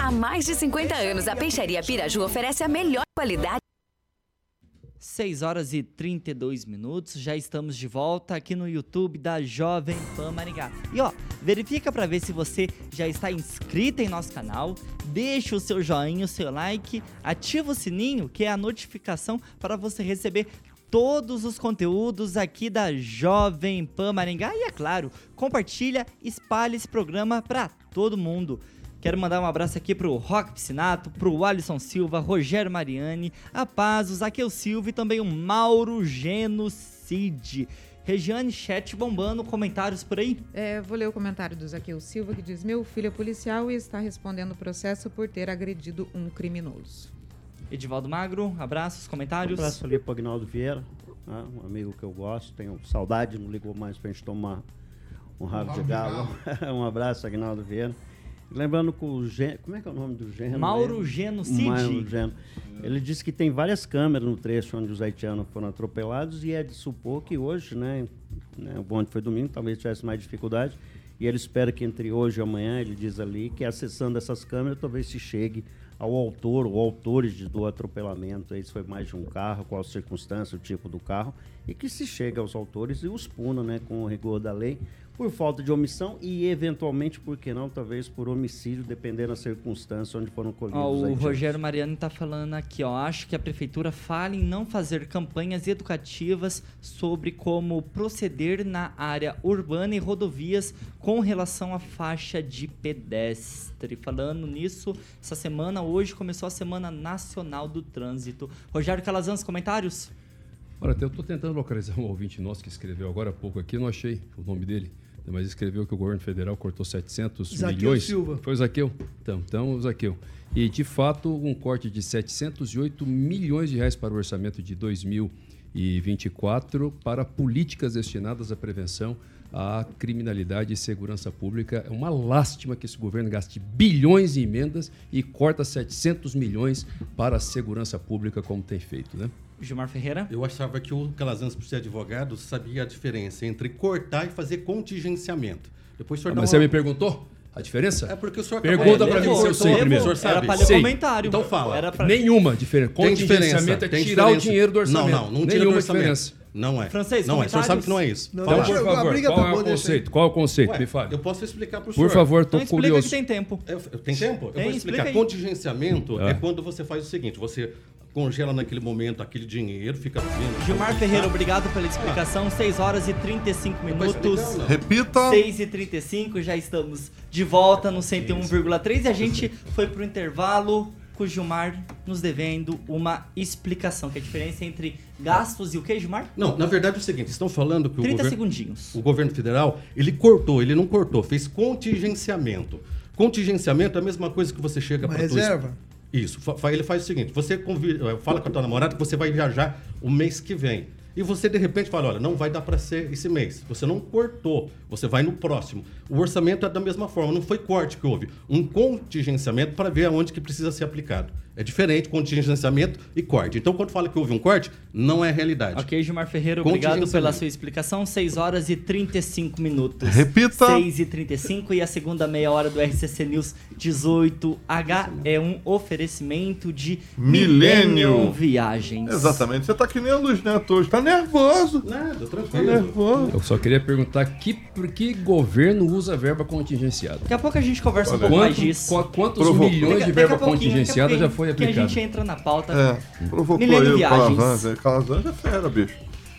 Há mais de 50 anos, a Peixaria Piraju oferece a melhor qualidade. 6 horas e 32 minutos, já estamos de volta aqui no YouTube da Jovem Pan Maringá. E ó, verifica para ver se você já está inscrito em nosso canal, deixa o seu joinha, o seu like, ativa o sininho, que é a notificação para você receber todos os conteúdos aqui da Jovem Pan Maringá e é claro, compartilha, espalhe esse programa para todo mundo. Quero mandar um abraço aqui pro Rock Piscinato, pro Alisson Silva, Rogério Mariani, a Paz, o Zaqueu Silva e também o Mauro Genocide. Regiane, chat bombando, comentários por aí? É, vou ler o comentário do Zaqueu Silva que diz: Meu filho é policial e está respondendo o processo por ter agredido um criminoso. Edivaldo Magro, abraços, comentários. Um abraço ali pro Agnaldo Vieira, né, um amigo que eu gosto, tenho saudade, não ligou mais pra gente tomar um rabo de galo. <laughs> um abraço, Agnaldo Vieira. Lembrando que o Gen... Como é que é o nome do Geno? Mauro Genocide. Mauro Geno. Ele disse que tem várias câmeras no trecho onde os haitianos foram atropelados e é de supor que hoje, né, né o bonde foi domingo, talvez tivesse mais dificuldade, e ele espera que entre hoje e amanhã, ele diz ali, que acessando essas câmeras talvez se chegue ao autor ou autores do atropelamento, aí se foi mais de um carro, qual a circunstância, o tipo do carro, e que se chegue aos autores e os puna, né, com o rigor da lei, por falta de omissão e, eventualmente, por que não, talvez por homicídio, dependendo da circunstância onde foram colhidos. Ó, o. Rogério Mariano está falando aqui, ó. Acho que a prefeitura fala em não fazer campanhas educativas sobre como proceder na área urbana e rodovias com relação à faixa de pedestre. Falando nisso, essa semana, hoje, começou a Semana Nacional do Trânsito. Rogério Calazans, comentários? Olha, eu estou tentando localizar um ouvinte nosso que escreveu agora há pouco aqui, não achei o nome dele, mas escreveu que o governo federal cortou 700 Zaqueu milhões. Silva. Foi o Zaqueu? Então, então, o Zaqueu. E, de fato, um corte de 708 milhões de reais para o orçamento de 2024 para políticas destinadas à prevenção à criminalidade e segurança pública. É uma lástima que esse governo gaste bilhões em emendas e corta 700 milhões para a segurança pública, como tem feito, né? Gilmar Ferreira? Eu achava que o Calazans, por ser advogado, sabia a diferença entre cortar e fazer contingenciamento. Depois o senhor Ah, mas uma- você me perguntou a diferença? É porque o senhor Pergunta pra mim se eu então sei primeiro. O senhor sabe? Era pra ler Sei. o comentário. Então fala. Era pra... Nenhuma diferença. Contingenciamento é tem tirar o dinheiro do orçamento. Não, não, não tira do Nenhuma orçamento. diferença. Não é. Francês, não é. O senhor sabe que não é isso. Não, Então, Fala. por favor, briga qual é o conceito? Qual é o conceito? Ué, Me fale. eu posso explicar para o Por senhor. favor, Então estou explica curioso. que tem tempo. Eu, eu- tem tempo? Eu vou explica explicar. Contingenciamento Ah. é quando você faz o seguinte: você congela naquele momento aquele dinheiro, fica vendo. Gilmar Ferreira, obrigado pela explicação. 6 horas e 35 Depois minutos. Repita. 6 e 35 já estamos de volta no 101,3 e a gente foi pro intervalo com o Gilmar nos devendo uma explicação, que é a diferença entre gastos e o que, Gilmar? Não, na verdade é o seguinte: estão falando que o 30 governo. segundinhos. O governo federal, ele cortou, ele não cortou, fez contingenciamento. Contingenciamento é a mesma coisa que você chega para reserva? Isso. Ele faz o seguinte: você convi- eh, fala com a tua namorada que você vai viajar o mês que vem. E você de repente fala, olha, não vai dar para ser esse mês. Você não cortou, você vai no próximo. O orçamento é da mesma forma, não foi corte que houve, um contingenciamento para ver aonde que precisa ser aplicado. É diferente contingenciamento e corte. Então, quando fala que houve um corte, não é realidade. Ok, Gilmar Ferreira, obrigado pela sua explicação. 6 horas e 35 minutos. Repita. 6 e 35 e a segunda meia hora do RCC News 18H é um oferecimento de Milênio. Viagens. Exatamente. Você tá que nem a Neto hoje. Tá nervoso. Nada, Tá tranquilo. nervoso. Eu só queria perguntar que, por que governo usa verba contingenciada? Daqui a pouco a gente conversa um pouco mais disso. qua- quantos Provocou. milhões Daqui- de verba contingenciada já foi pouquinho Que a aplicada? gente entra na pauta. É, provocou Milênio aí o Viagens. Calazans. Calazans é fera, bicho.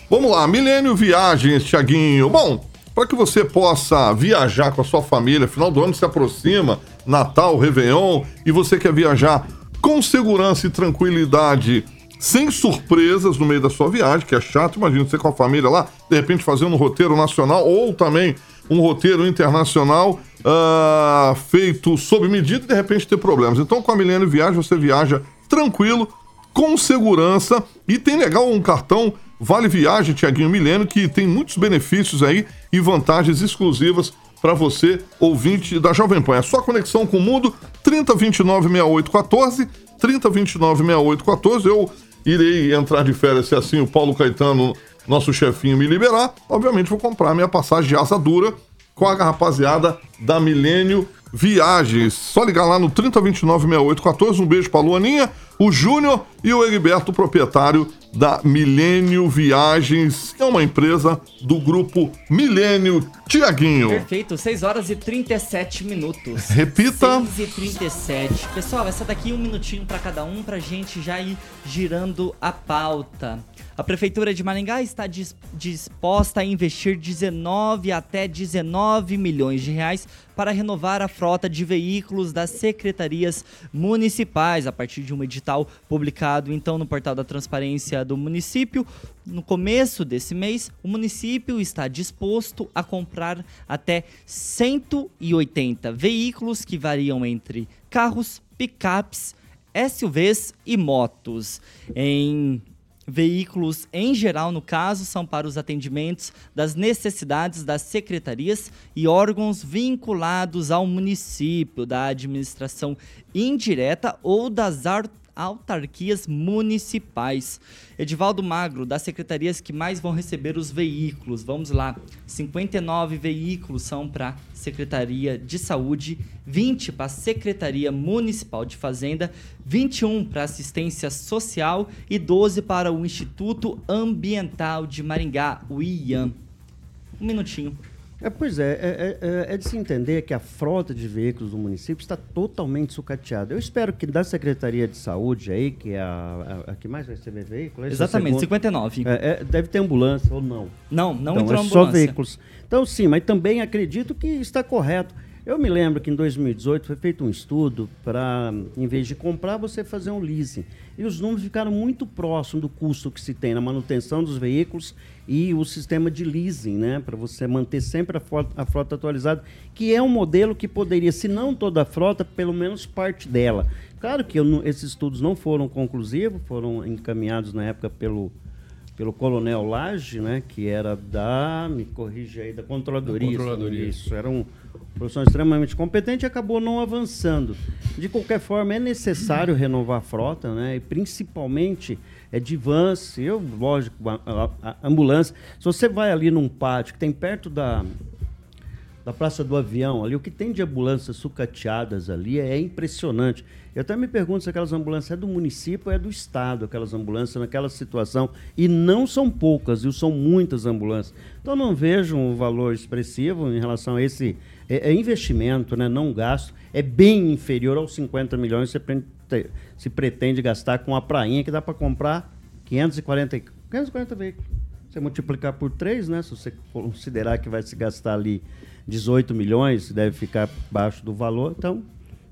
Vamos lá, Milênio Viagens, Tiaguinho. Bom, para que você possa viajar com a sua família, final do ano se aproxima, Natal, Réveillon, e você quer viajar com segurança e tranquilidade, sem surpresas no meio da sua viagem, que é chato. Imagina você com a família lá, de repente fazendo um roteiro nacional ou também um roteiro internacional ah, feito sob medida e de repente ter problemas. Então, com a Milênio Viagem, você viaja tranquilo, com segurança e tem legal um cartão Vale Viagem Tiaguinho Milênio que tem muitos benefícios aí e vantagens exclusivas para você, ouvinte da Jovem Pan. É só conexão com o mundo 3029 6814, 3029 6814. Eu irei entrar de férias se assim o Paulo Caetano, nosso chefinho, me liberar. Obviamente vou comprar minha passagem de asa dura com a rapaziada da Milênio Viagens. Só ligar lá no 30296814. Um beijo pra Luaninha, o Júnior e o Heriberto, proprietário da Milênio Viagens, que é uma empresa do grupo Milênio Tiaguinho. Perfeito, 6 horas e 37 minutos. Repita. 6 e 37. Pessoal, essa daqui um minutinho para cada um pra gente já ir girando a pauta. A Prefeitura de Maringá está dis- disposta a investir 19 até 19 milhões de reais para renovar a frota de veículos das secretarias municipais, a partir de um edital publicado então no portal da transparência do município. No começo desse mês, o município está disposto a comprar até 180 veículos que variam entre carros, picapes, SUVs e motos. Em Veículos, em geral, no caso, são para os atendimentos das necessidades das secretarias e órgãos vinculados ao município, da administração indireta ou das autarquias municipais. Edivaldo Magro, das secretarias que mais vão receber os veículos. Vamos lá. 59 veículos são para Secretaria de Saúde, 20 para a Secretaria Municipal de Fazenda, 21 para Assistência Social e 12 para o Instituto Ambiental de Maringá, o IAM. Um minutinho. É, pois é, é, é, é de se entender que a frota de veículos do município está totalmente sucateada. Eu espero que da Secretaria de Saúde aí, que é a, a, a que mais vai receber veículo... esse é o Exatamente, segundo. 59. É, é, deve ter ambulância ou não. Não, não então, entrou é só ambulância. veículos. Então, sim, mas também acredito que está correto. Eu me lembro que em 2018 foi feito um estudo para, em vez de comprar, você fazer um leasing. E os números ficaram muito próximos do custo que se tem na manutenção dos veículos e o sistema de leasing, né? Para você manter sempre a frota, a frota atualizada, que é um modelo que poderia, se não toda a frota, pelo menos parte dela. Claro que eu esses estudos não foram conclusivos, foram encaminhados na época pelo pelo Coronel Lage, né, que era da, me corrige aí, da Controladoria. Da Controladoria. Isso, era um profissional extremamente competente e acabou não avançando. De qualquer forma, é necessário renovar a frota, né, e principalmente é de vans, eu, lógico, a, a- a ambulância. Se você vai ali num pátio que tem perto da, da Praça do Avião, ali, o que tem de ambulâncias sucateadas ali é impressionante. Eu até me pergunto se aquelas ambulâncias é do município ou é do Estado, aquelas ambulâncias naquela situação. E não são poucas, viu? São muitas ambulâncias. Então não vejo um valor expressivo em relação a esse é, é investimento, né? não gasto. É bem inferior aos 50 milhões que você se pretende gastar com a prainha, que dá para comprar 540, 540 veículos. Você multiplicar por 3, né? Se você considerar que vai se gastar ali 18 milhões, deve ficar abaixo do valor, então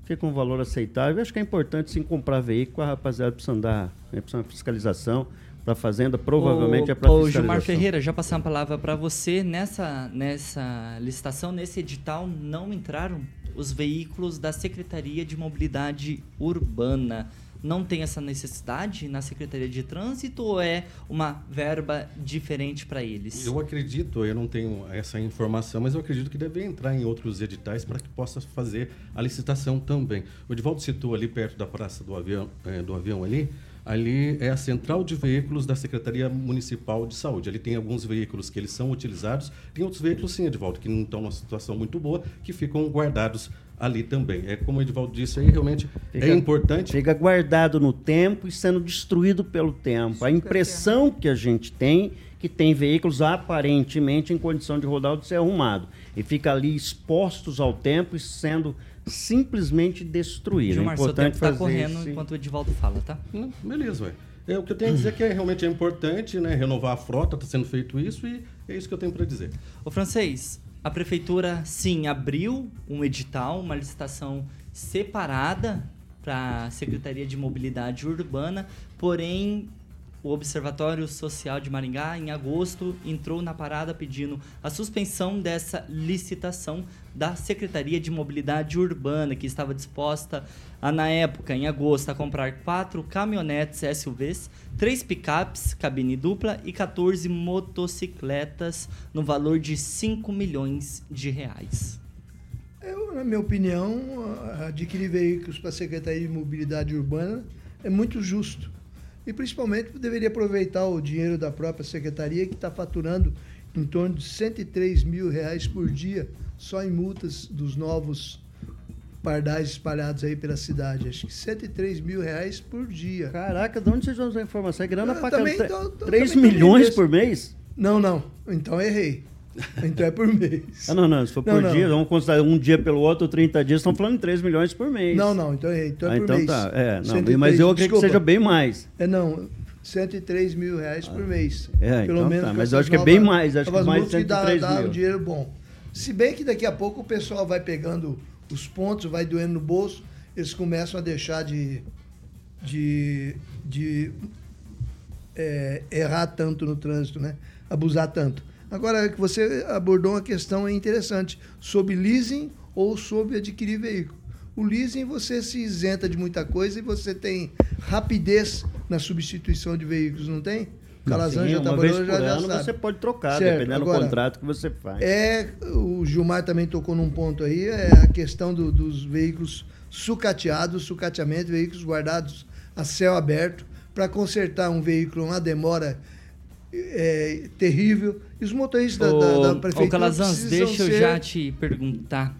fica um valor aceitável. Eu acho que é importante sim comprar veículo, a rapaziada precisa andar, né, precisa de fiscalização. Para a Fazenda, provavelmente Ô, é para Ô, fiscalização. Gilmar Ferreira, já passar a palavra para você. Nessa, nessa licitação, nesse edital, não entraram os veículos da Secretaria de Mobilidade Urbana. não tem essa necessidade na Secretaria de Trânsito ou é uma verba diferente para eles? Eu acredito, eu não tenho essa informação, mas eu acredito que deve entrar em outros editais para que possa fazer a licitação também. O Edivaldo citou ali perto da Praça do Avião, é, do avião ali, ali é a central de veículos da Secretaria Municipal de Saúde. Ali tem alguns veículos que eles são utilizados, tem outros veículos sim, Edivaldo, que não estão numa situação muito boa, que ficam guardados ali também. É como o Edivaldo disse aí, realmente Fica- é importante. Fica guardado no tempo e sendo destruído pelo tempo. A impressão que a gente tem que tem veículos aparentemente em condição de rodar ou de ser arrumado. E fica ali expostos ao tempo e sendo simplesmente destruído. Gilmar, é seu tempo importante está correndo esse- enquanto o Edivaldo fala, tá? Não, beleza, ué. É, o que eu tenho a dizer é que é, realmente é importante né, renovar a frota, está sendo feito isso e é isso que eu tenho para dizer. Ô francês, a prefeitura sim abriu um edital, uma licitação separada para a Secretaria de Mobilidade Urbana, porém o Observatório Social de Maringá, em agosto, entrou na parada pedindo a suspensão dessa licitação da Secretaria de Mobilidade Urbana, que estava disposta a, na época, em agosto, a comprar quatro caminhonetes SUVs, três picapes, cabine dupla e 14 motocicletas no valor de 5 milhões de reais. Eu, na minha opinião, adquirir veículos para a Secretaria de Mobilidade Urbana é muito justo. E principalmente deveria aproveitar o dinheiro da própria secretaria, que está faturando em torno de 103 mil reais por dia só em multas dos novos pardais espalhados aí pela cidade. Acho que 103 mil reais por dia. Caraca, de onde vocês vão usar a informação? É grana Eu pra também tô- tô- 3 também tô milhões por mês? Não, não. Então errei. <laughs> Então é por mês. Ah, não, não. Se for Não, por não. dia, vamos considerar um dia pelo outro, 30 dias, estão falando em 3 milhões por mês. Não, não, então errei. Então é Ah, por então mês. tá. É, não, 103, mas eu acredito que seja bem mais. É, não. 103 mil reais por mês. É, Pelo então menos tá, mas eu acho que é bem mais, acho que mais multas que dá, 103 dá mil. um dinheiro bom. Se bem que daqui a pouco o pessoal vai pegando os pontos, vai doendo no bolso, eles começam a deixar de, de, de é, errar tanto no trânsito, né? Abusar tanto. Agora, que você abordou uma questão interessante sobre leasing ou sobre adquirir veículo. O leasing você se isenta de muita coisa e você tem rapidez na substituição de veículos, não tem? O Calazan já trabalhou, já, já sabe. você pode trocar, Certo, dependendo agora, do contrato que você faz. É, o Gilmar também tocou num ponto aí, é a questão do- dos veículos sucateados, sucateamento, veículos guardados a céu aberto. Para consertar um veículo, uma demora é, terrível. E os motoristas da, da, da Ô, prefeitura ô Calazans, deixa eu ser- já te perguntar.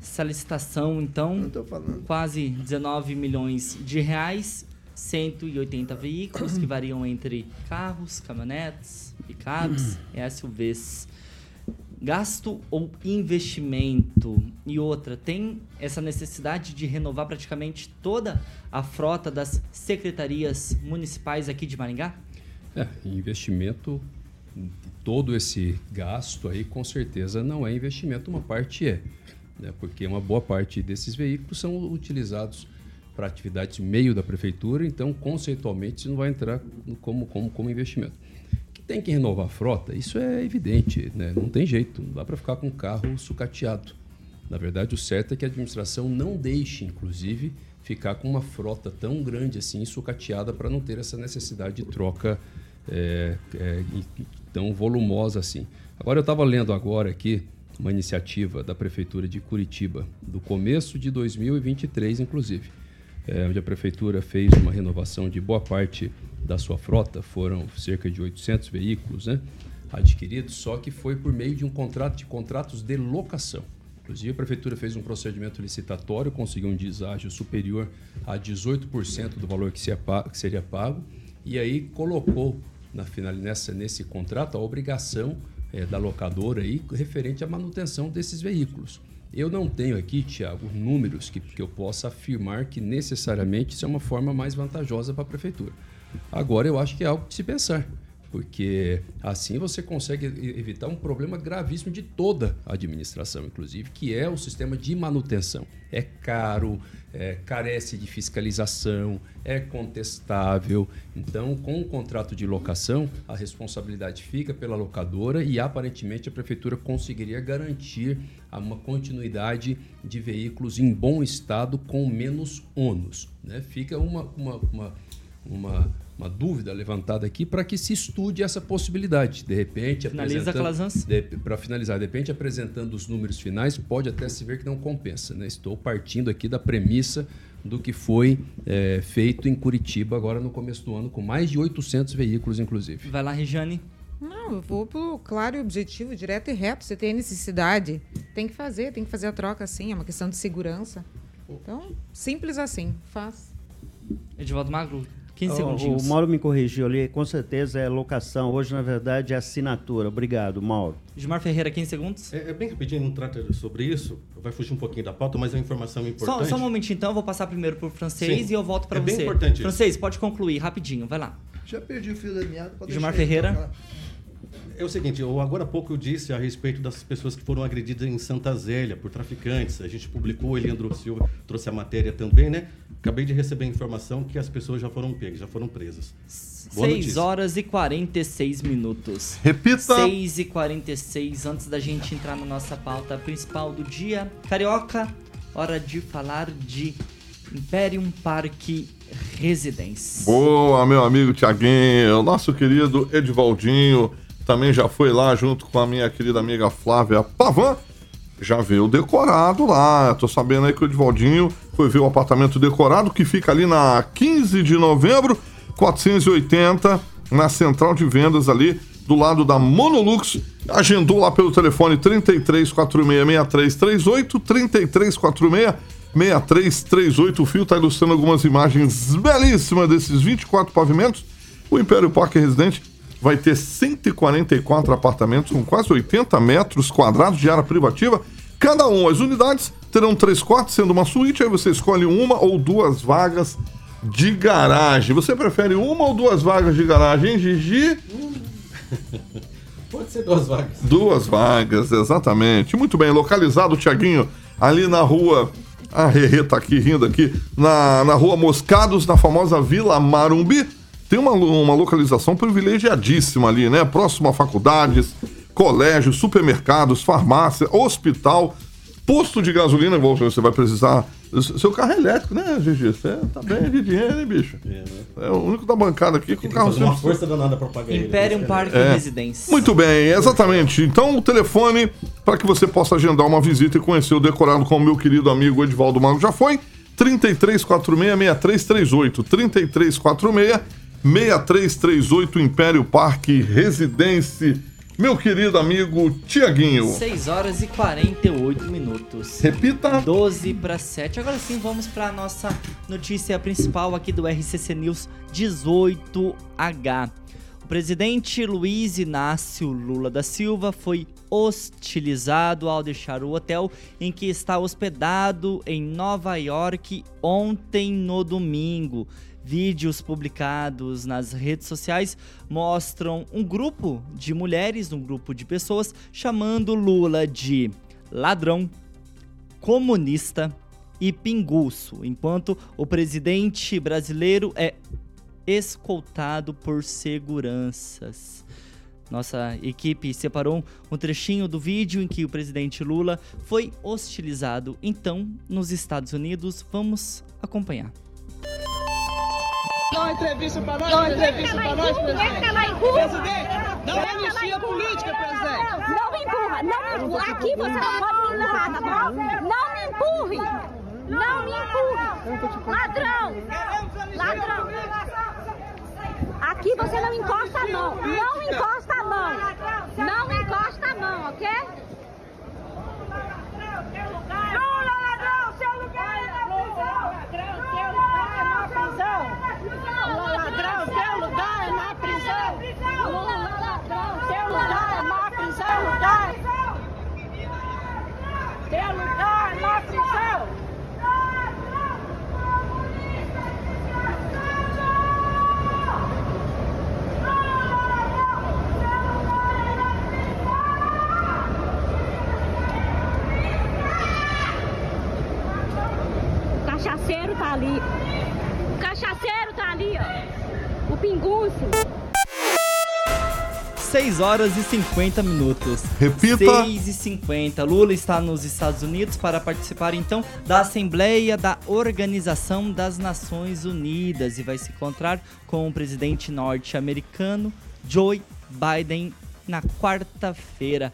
Essa licitação, então, quase 19 milhões de reais, 180 veículos que variam entre carros, caminhonetes, picapes e SUVs. <clears throat> Gasto ou investimento? E outra, tem essa necessidade de renovar praticamente toda a frota das secretarias municipais aqui de Maringá? É, investimento, todo esse gasto aí, com certeza não é investimento, uma parte é. Né, porque uma boa parte desses veículos são utilizados para atividades meio da prefeitura, então conceitualmente isso não vai entrar como, como, como investimento. Que tem que renovar a frota, isso é evidente, né? não tem jeito, não dá para ficar com o carro sucateado. Na verdade, o certo é que a administração não deixe, inclusive, ficar com uma frota tão grande assim, sucateada, para não ter essa necessidade de troca é, é, tão volumosa assim. Agora, eu estava lendo agora aqui uma iniciativa da Prefeitura de Curitiba, do começo de 2023, inclusive, é, onde a Prefeitura fez uma renovação de boa parte da sua frota, foram cerca de 800 veículos né, adquiridos, só que foi por meio de um contrato de contratos de locação. Inclusive, a Prefeitura fez um procedimento licitatório, conseguiu um deságio superior a 18% do valor que, é seria pago, e aí colocou na final, nessa, nesse contrato a obrigação eh, da locadora aí, referente à manutenção desses veículos. Eu não tenho aqui, Tiago, números que, que eu possa afirmar que necessariamente isso é uma forma mais vantajosa para a Prefeitura. Agora, eu acho que é algo de se pensar. porque assim você consegue evitar um problema gravíssimo de toda a administração, inclusive, que é o sistema de manutenção. É caro, é, carece de fiscalização, é contestável. Então, com o contrato de locação, a responsabilidade fica pela locadora e aparentemente a prefeitura conseguiria garantir uma continuidade de veículos em bom estado com menos ônus. Né? Fica uma, uma, uma, uma, uma dúvida levantada aqui para que se estude essa possibilidade. De repente, Finaliza, para finalizar, de repente, apresentando os números finais, pode até se ver que não compensa. Né? Estou partindo aqui da premissa do que foi eh, feito em Curitiba agora no começo do ano, com mais de 800 veículos, inclusive. Vai lá, Regiane. Não, eu vou pelo claro e objetivo, direto e reto. Você tem necessidade, tem que fazer, tem que fazer a troca assim, é uma questão de segurança. Então, simples assim, faz. Edivaldo Magro, 15 O- segundinhos. O Mauro me corrigiu ali, com certeza é locação. Hoje, na verdade, é assinatura. Obrigado, Mauro. Gilmar Ferreira, 15 segundos. É, é bem rapidinho, não trata sobre isso. Vai fugir um pouquinho da pauta, mas é uma informação Só, importante. só um momentinho então, eu vou passar primeiro pro francês Sim. e eu volto para É você. bem importante isso. Francês, pode concluir rapidinho, vai lá. Já perdi o fio da meada. pode Gilmar Ferreira. tocar. É o seguinte, eu, agora há pouco eu disse a respeito das pessoas que foram agredidas em Santa Zélia por traficantes. A gente publicou, o Eliandro Silva trouxe a matéria também, né? Acabei de receber a informação que as pessoas já foram pegas, já foram presas. Boa 6 notícia. horas e 46 minutos. Repita. 6 e 46 antes da gente entrar na nossa pauta principal do dia. Carioca, hora de falar de Imperium Parque Residence. Boa, meu amigo Tiaguinho, nosso querido Edivaldinho também já foi lá junto com a minha querida amiga Flávia Pavan. Já veio decorado lá. Tô sabendo aí que o Edivaldinho foi ver o apartamento decorado que fica ali na 15 de novembro, 480, na central de vendas ali do lado da Monolux. Agendou lá pelo telefone 33466338, 3346 6338. O fio tá ilustrando algumas imagens belíssimas desses 24 pavimentos. O Império Parque Residente vai ter 144 apartamentos com quase 80 metros quadrados de área privativa. Cada um, as unidades terão três quartos, sendo uma suíte. Aí você escolhe uma ou duas vagas de garagem. Você prefere uma ou duas vagas de garagem, hein, Gigi? <laughs> Pode ser duas vagas. Duas vagas, exatamente. Muito bem, localizado, Tiaguinho, ali na rua. A Rerê tá aqui rindo aqui. Na, na rua Moscados, na famosa Vila Marumbi. Tem uma, uma localização privilegiadíssima ali, né? Próximo a faculdades, colégios, supermercados, farmácia, hospital, posto de gasolina. igual Você vai precisar. Seu carro é elétrico, né, Gigi? Você tá bem de dinheiro, hein, bicho? É, o único da bancada aqui com carro fazer uma sempre- força danada pra pagar ele. Imperium Parque É. Residence. muito bem, exatamente. Então, o telefone para que você possa agendar uma visita e conhecer o decorado com o meu querido amigo Edivaldo Mago já foi. 3346-6338. 3346-6338 Império Parque Residência. Meu querido amigo Tiaguinho. 6 horas e 48 minutos. Repita. 12 para 7. Agora sim, vamos para a nossa notícia principal aqui do RCC News 18H. O presidente Luiz Inácio Lula da Silva foi hostilizado ao deixar o hotel em que está hospedado em Nova York ontem no domingo. Vídeos publicados nas redes sociais mostram um grupo de mulheres, um grupo de pessoas, chamando Lula de ladrão, comunista e pinguço, enquanto o presidente brasileiro é escoltado por seguranças. Nossa equipe separou um trechinho do vídeo em que o presidente Lula foi hostilizado, então, nos Estados Unidos. Vamos acompanhar. Dá uma entrevista pra nós, Dá uma entrevista pra nós, presidente. Presidente, não é anistia política, presidente. Não me empurra, não me empurra. Aqui você não pode me empurrar, tá bom? Não me empurre. Não me empurre. Ladrão. Ladrão. Aqui você não encosta a mão. Não encosta a mão. Não encosta a mão, ok? Lula, ladrão, seu lugar é na prisão. Ladrão, seu lugar é na prisão. Lula ladrão, teu lugar é na prisão. Lula ladrão, teu lugar é na prisão. Lugar. Teu lugar na prisão. O cachaceiro tá ali ó. O pingunço. 6 horas e 50 minutos. Repita. 6 e 50. Lula está nos Estados Unidos para participar então da Assembleia da Organização das Nações Unidas e vai se encontrar com o presidente norte-americano Joe Biden na quarta-feira.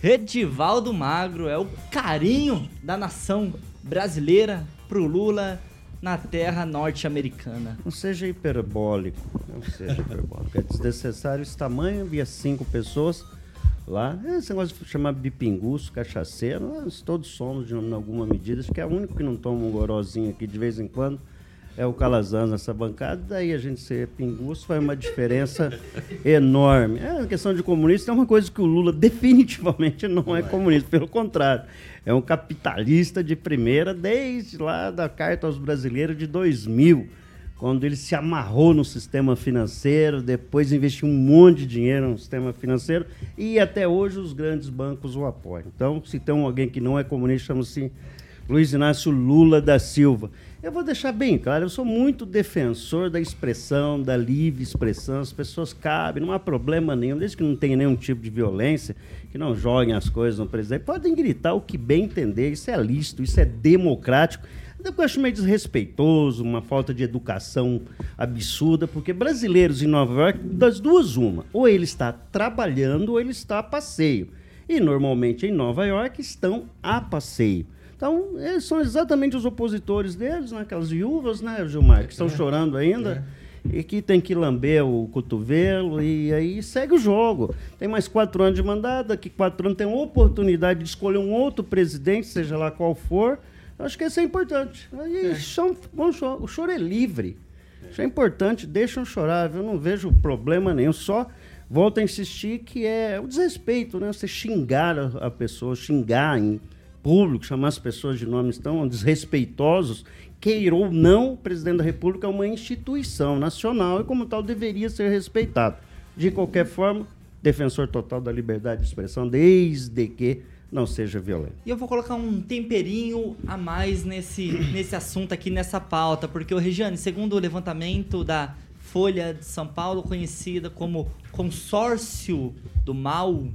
Redivaldo Magro é o carinho da nação brasileira pro Lula na terra norte-americana. Não seja hiperbólico. Não seja hiperbólico. É desnecessário esse tamanho, havia cinco pessoas lá. Esse negócio de chamar de pinguço, cachaceiro, nós todos somos de alguma medida. Acho que é o único que não toma um gorozinho aqui de vez em quando. É o Calazans nessa bancada, daí a gente ser pinguço faz uma diferença enorme. É uma questão de comunista, é uma coisa que o Lula definitivamente não é comunista, pelo contrário. É um capitalista de primeira desde lá da Carta aos Brasileiros de 2000, quando ele se amarrou no sistema financeiro, depois investiu um monte de dinheiro no sistema financeiro e até hoje os grandes bancos o apoiam. Então, se tem alguém que não é comunista, chama-se Luiz Inácio Lula da Silva. Eu vou deixar bem claro, eu sou muito defensor da expressão, da livre expressão. As pessoas cabem, não há problema nenhum, desde que não tenha nenhum tipo de violência, que não joguem as coisas no presidente. Podem gritar o que bem entender, isso é lícito, isso é democrático. Eu acho meio desrespeitoso, uma falta de educação absurda, porque brasileiros em Nova York, das duas, uma. Ou ele está trabalhando ou ele está a passeio. E normalmente em Nova York estão a passeio. Então, eles são exatamente os opositores deles, né? aquelas viúvas, né, Gilmar, que estão É. chorando ainda. E que tem que lamber o cotovelo e aí segue o jogo. Tem mais quatro anos de mandato, daqui quatro anos tem oportunidade de escolher um outro presidente, seja lá qual for. Eu acho que isso é importante. Aí chão- bom choro- o choro é livre. Isso é importante, deixam chorar, eu não vejo problema nenhum. Só volto a insistir que é o desrespeito, né? Você xingar a, a pessoa, xingar em público, chamar as pessoas de nomes tão desrespeitosos, queira ou não, o presidente da República é uma instituição nacional e, como tal, deveria ser respeitado. De qualquer forma, defensor total da liberdade de expressão, desde que não seja violento. E eu vou colocar um temperinho a mais nesse, nesse assunto aqui, nessa pauta, porque o Regiane, segundo o levantamento da Folha de São Paulo, conhecida como consórcio do mal,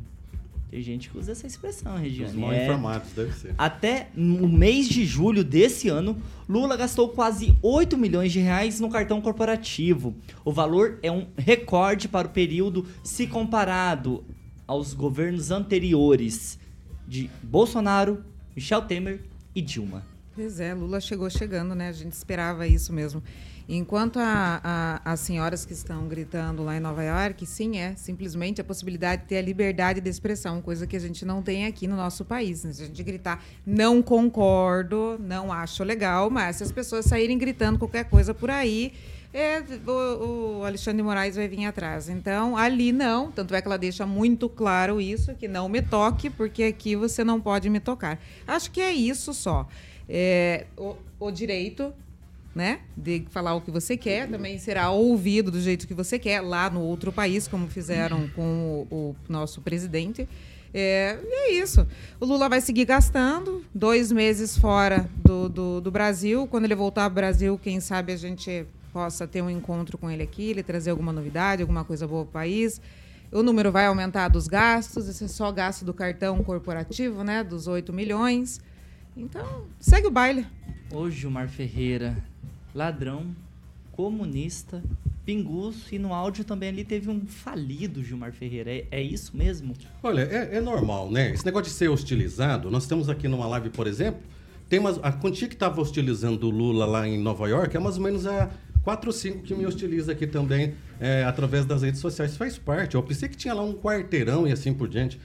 tem gente que usa essa expressão, Regiane. Os mal É. informados, deve ser. Até no mês de julho desse ano, Lula gastou quase 8 milhões de reais no cartão corporativo. O valor é um recorde para o período se comparado aos governos anteriores de Bolsonaro, Michel Temer e Dilma. Pois é, Lula chegou chegando, né? A gente esperava isso mesmo. Enquanto a- a- as senhoras que estão gritando lá em Nova York, sim, é simplesmente a possibilidade de ter a liberdade de expressão, coisa que a gente não tem aqui no nosso país. né? A gente gritar, não concordo, não acho legal, mas se as pessoas saírem gritando qualquer coisa por aí, é, o, o Alexandre Moraes vai vir atrás. Então, ali não, tanto é que ela deixa muito claro isso, que não me toque, porque aqui você não pode me tocar. Acho que é isso só. É, o, o direito né, de falar o que você quer, também será ouvido do jeito que você quer, lá no outro país, como fizeram <laughs> com o, o nosso presidente. É, e é isso. O Lula vai seguir gastando, dois meses fora do, do, do Brasil. Quando ele voltar ao Brasil, quem sabe a gente possa ter um encontro com ele aqui, ele trazer alguma novidade, alguma coisa boa para o país. O número vai aumentar dos gastos, esse é só gasto do cartão corporativo, né, dos 8 milhões. Então, segue o baile. Ô Gilmar Ferreira, ladrão, comunista, pinguço e no áudio também ali teve um falido Gilmar Ferreira. É, é isso mesmo? Olha, é, é normal, né? Esse negócio de ser hostilizado, nós temos aqui numa live, por exemplo, tem umas, a quantia que estava hostilizando o Lula lá em Nova York é mais ou menos a 4 ou 5 que me hostiliza aqui também é, através das redes sociais. Faz parte. Eu pensei que tinha lá um quarteirão e assim por diante.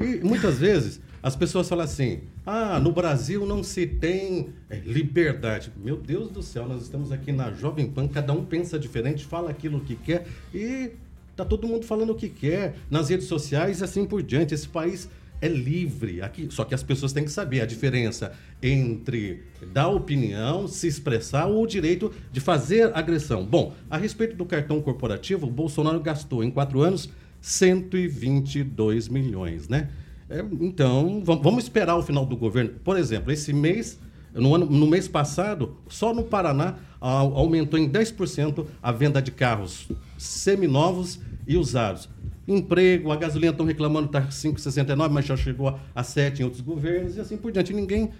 E muitas vezes as pessoas falam assim: ah, no Brasil não se tem é, liberdade. Meu Deus do céu, nós estamos aqui na Jovem Pan, cada um pensa diferente, fala aquilo que quer e tá todo mundo falando o que quer nas redes sociais e assim por diante. Esse país é livre. Aqui, só que as pessoas têm que saber a diferença entre dar opinião, se expressar ou o direito de fazer agressão. Bom, a respeito do cartão corporativo, o Bolsonaro gastou em quatro anos 122 milhões, né? É, então, vam- vamos esperar o final do governo. Por exemplo, esse mês no, ano, no mês passado, só no Paraná, a- aumentou em 10% a venda de carros seminovos e usados. Emprego, a gasolina estão reclamando está 5,69, mas já chegou a, a 7 em outros governos e assim por diante. Ninguém,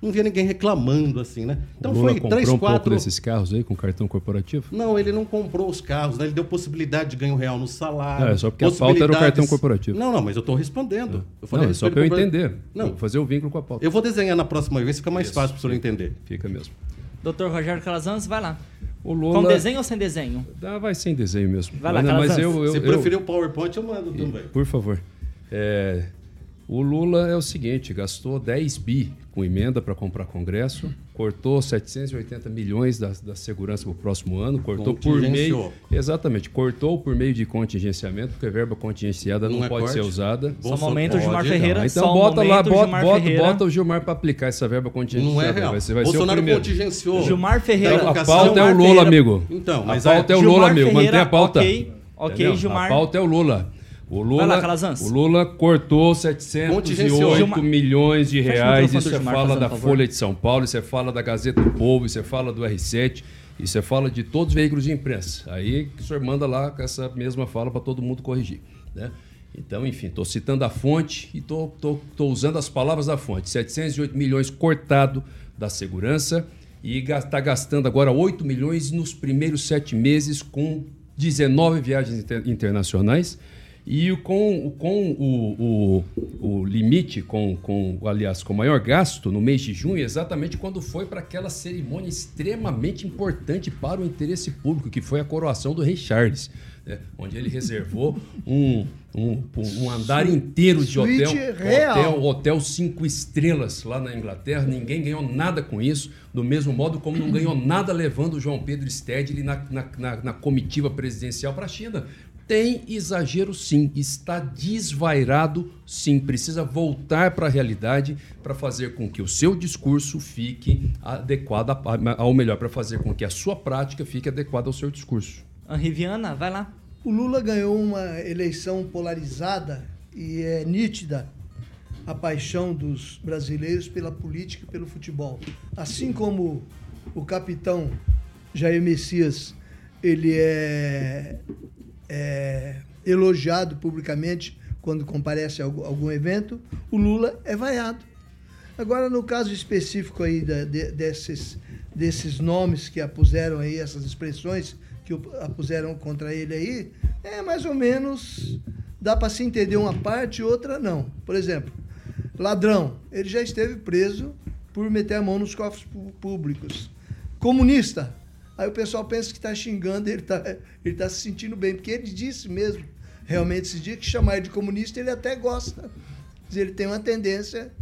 não via ninguém reclamando assim, né? Então o Lula foi comprou 3, um pouco 4... desses carros aí com cartão corporativo? Não, ele não comprou os carros, né? ele deu possibilidade de ganho real no salário. É, só porque a pauta era o possibilidades- cartão corporativo. Não, não, mas eu estou respondendo. Eu falei Não, é só para eu entender. Não, Vou fazer o vínculo com a pauta. eu vou desenhar na próxima vez, fica mais fácil para o senhor entender. Fica mesmo. Doutor Rogério Calazans, vai lá. O Lula... Com desenho ou sem desenho? Ah, vai sem desenho mesmo. Vai lá, Mas- mas eu, eu, Se eu- preferir o PowerPoint, eu mando também. Por favor. É, o Lula é o seguinte, gastou 10 bi com emenda para comprar Congresso, cortou 780 milhões da, da segurança para o próximo ano, cortou por meio... Contingenciou. Exatamente, cortou por meio de contingenciamento, porque a verba contingenciada não, Não é pode corte? ser usada. Só momento, Gilmar Ferreira. Não, então só bota lá, bota, bota, bota o Gilmar para aplicar essa verba contingenciada. Não é real. Vai ser, vai ser o Bolsonaro primeiro. contingenciou. Gilmar Ferreira. Então, a pauta é o Lula, Ferreira. amigo. Então, mas a pauta é o Gilmar Lula, amigo. Mantém a pauta. ok, ok, Entendeu? Gilmar. A pauta é o Lula. O Lula, lá, o Lula cortou Contingenciou. 708 Gilmar- milhões de reais. Isso é fala da. Folha de São Paulo, isso é fala da Gazeta do Povo, isso é fala do R7, isso é fala de todos os veículos de imprensa. Aí o senhor manda lá com essa mesma fala para todo mundo corrigir. Né? Então, enfim, estou citando a fonte e estou usando as palavras da fonte. 708 milhões cortado da segurança e está gastando agora 8 milhões nos primeiros sete meses com 19 viagens inter- internacionais e com, o- com o, o, o limite, com, com, aliás, com o maior gasto no mês de junho, exatamente quando foi para aquela cerimônia extremamente importante para o interesse público, que foi a coroação do rei Charles, né? onde ele reservou um, um, um andar inteiro de hotel, hotel, hotel cinco estrelas lá na Inglaterra. Ninguém ganhou nada com isso, do mesmo modo como não ganhou nada levando o João Pedro Stedley na, na, na, na comitiva presidencial para a China. Tem exagero sim, está desvairado sim, precisa voltar para a realidade para fazer com que o seu discurso fique adequado, a- ao melhor, para fazer com que a sua prática fique adequada ao seu discurso. Henri Viana, vai lá. O Lula ganhou uma eleição polarizada e é nítida a paixão dos brasileiros pela política e pelo futebol. Assim como o capitão Jair Messias, ele é, é elogiado publicamente quando comparece a algum evento, o Lula é vaiado. Agora, no caso específico aí da- de- desses, desses nomes que apuseram aí, essas expressões que apuseram contra ele aí, é mais ou menos, dá para se entender uma parte e outra não. Por exemplo, ladrão, ele já esteve preso por meter a mão nos cofres públicos. Comunista, aí o pessoal pensa que está xingando, ele está ele tá se sentindo bem, porque ele disse mesmo, realmente, esses dias que chamar ele de comunista, ele até gosta. Ele tem uma tendência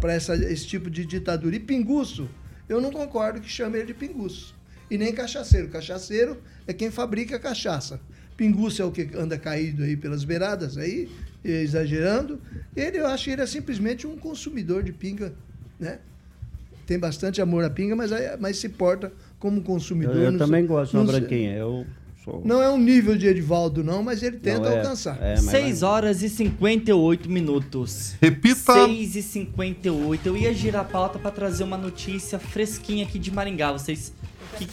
para esse tipo de ditadura. E pinguço, eu não concordo que chame ele de pinguço. E nem cachaceiro. Cachaceiro é quem fabrica cachaça. Pinguço é o que anda caído aí pelas beiradas, aí, exagerando. Ele, eu acho que ele é simplesmente um consumidor de pinga, né? Tem bastante amor à pinga, mas, mas se porta como um consumidor. Eu, eu também sei- gosto de uma branquinha. Eu sou. Não é um nível de Edivaldo, não, mas ele tenta Não, é- alcançar. é, mas- 6 horas e 58 minutos. Repita. 6 e 58. Eu ia girar a pauta pra trazer uma notícia fresquinha aqui de Maringá. Vocês. que-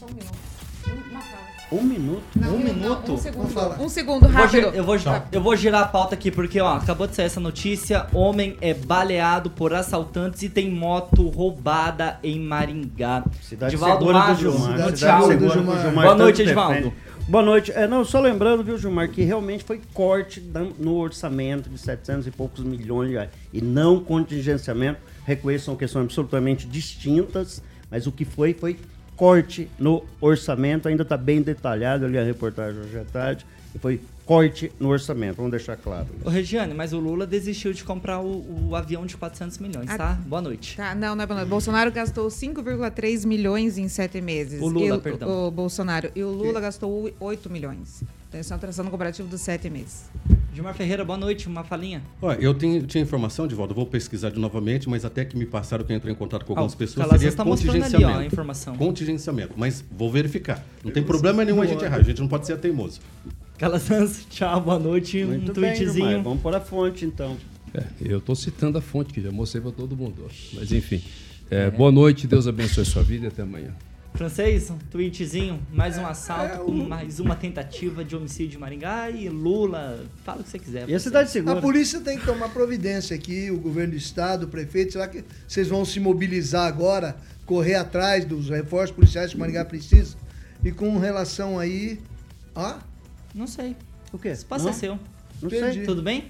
Um minuto? um minuto? Um segundo, falar. um segundo Eu vou, rápido. eu, vou, gi- eu vou girar a pauta aqui porque, ó, acabou de sair essa notícia. Homem é baleado por assaltantes e tem moto roubada em Maringá. Cidade Edivaldo segura do Maggio, Gilmar. no Cidade do Gilmar. Boa noite, defende. Boa noite. É, não, só lembrando, viu, Gilmar, que realmente foi corte no orçamento de 700 e poucos milhões de reais. E não contingenciamento. Reconheço, são questões absolutamente distintas, mas o que foi, foi corte no orçamento. Ainda está bem detalhado ali a reportagem hoje à tarde. E foi corte no orçamento, vamos deixar claro. Ô, Regiane, mas o Lula desistiu de comprar o, o avião de 400 milhões, Ah, tá? Boa noite. Tá, não, não é boa noite. Bolsonaro gastou 5,3 milhões em sete meses. O Lula, E perdão. O Bolsonaro. E o Lula gastou 8 milhões. Então, isso é uma tração comparativo dos sete meses. Gilmar Ferreira, boa noite. Uma falinha. Olha, eu tenho, tinha informação, de volta, vou pesquisar de novamente, mas até que me passaram que eu entrei em contato com algumas Ah, o pessoas, Calazans seria tá mostrando ali, contingenciamento. ó, a informação. Contingenciamento, mas vou verificar. Não tem problema nenhum a gente errar, a gente não pode ser teimoso. Calazans, <laughs> tchau, boa noite. Muito um bem, Gilmar, tweetzinho. Vamos pôr a fonte, então. É, eu estou citando a fonte que já mostrei para todo mundo. Mas enfim. É, Boa noite, Deus abençoe sua vida e até amanhã. Francês, um tweetzinho, mais um assalto, com mais uma tentativa de homicídio em Maringá e Lula, fala o que você quiser. E a cidade segura? A polícia tem que tomar providência aqui, o governo do estado, o prefeito, será que vocês vão se mobilizar agora, correr atrás dos reforços policiais que Maringá precisa? E com relação aí. Ah? Não sei. O quê? Espaço Não? é seu. Não Perdi. sei. Tudo bem?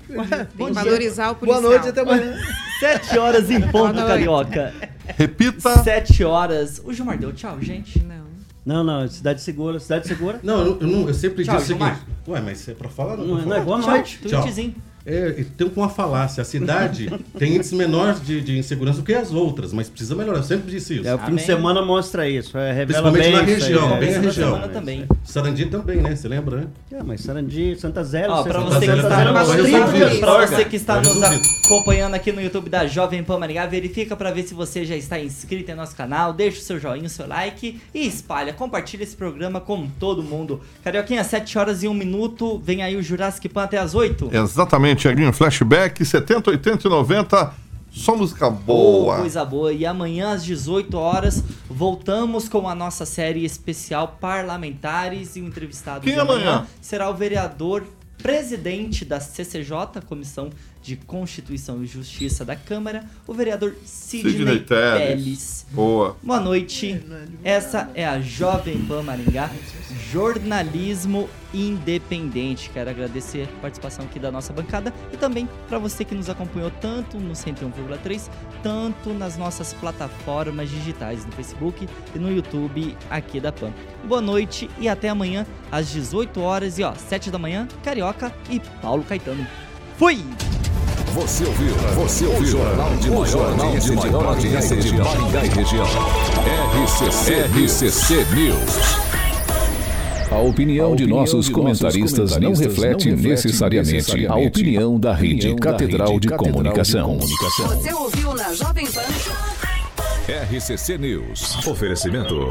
Tem que valorizar o policial. Boa noite, até amanhã. <laughs> Sete horas em ponto. Carioca. Repita. Sete horas. O Gilmar deu tchau, gente. Não. Não, não, cidade segura, cidade segura. Não, eu, eu não- eu sempre Tchau, digo o seguinte. Ué, mas é pra falar? Não, não falar? é boa noite. Tchau. tweetzinho. É, tem uma falácia. A cidade <laughs> tem índices menores de, de insegurança do que as outras, mas precisa melhorar. Eu sempre disse isso. É, o fim Amém. de semana mostra isso, é, revela Principalmente bem na aí. região, É, bem na região. semana também. Sarandi também, né? Você lembra, né? É, mas Sarandi, Santa Zero, Ó, você- pra Santa você que Zero está tá dias. pra você que está Eu nos acompanhando aqui no YouTube da Jovem Pan Maringá, verifica pra ver se você já está inscrito em nosso canal, deixa o seu joinha, o seu like e espalha, compartilha esse programa com todo mundo. Carioquinha, 7 horas e 1 minuto, vem aí o Jurassic Pan até as 8. Exatamente, Tiaguinho. Flashback 70, 80 e 90. Só música Oh, boa. coisa boa. E amanhã às 18 horas voltamos com a nossa série especial Parlamentares e o entrevistado Quem de amanhã? será o vereador presidente da CCJ, Comissão de Constituição e Justiça da Câmara, o vereador Sidney, Sidney. Teles. Boa. Boa noite. Essa é a Jovem Pan Maringá, jornalismo independente. Quero agradecer a participação aqui da nossa bancada e também para você que nos acompanhou tanto no 101,3, tanto nas nossas plataformas digitais, no Facebook e no YouTube aqui da Pan. Boa noite e até amanhã às 18 horas e ó, 7 da manhã, Carioca e Paulo Caetano. Fui! Você ouviu? Você ouviu? O jornal de maior audiência de maior audiência de Maringá e região. RCC, RCC News. A opinião de nossos comentaristas não reflete necessariamente a opinião da Rede Catedral de Comunicação. Você ouviu na Jovem Pan. RCC News. Oferecimento.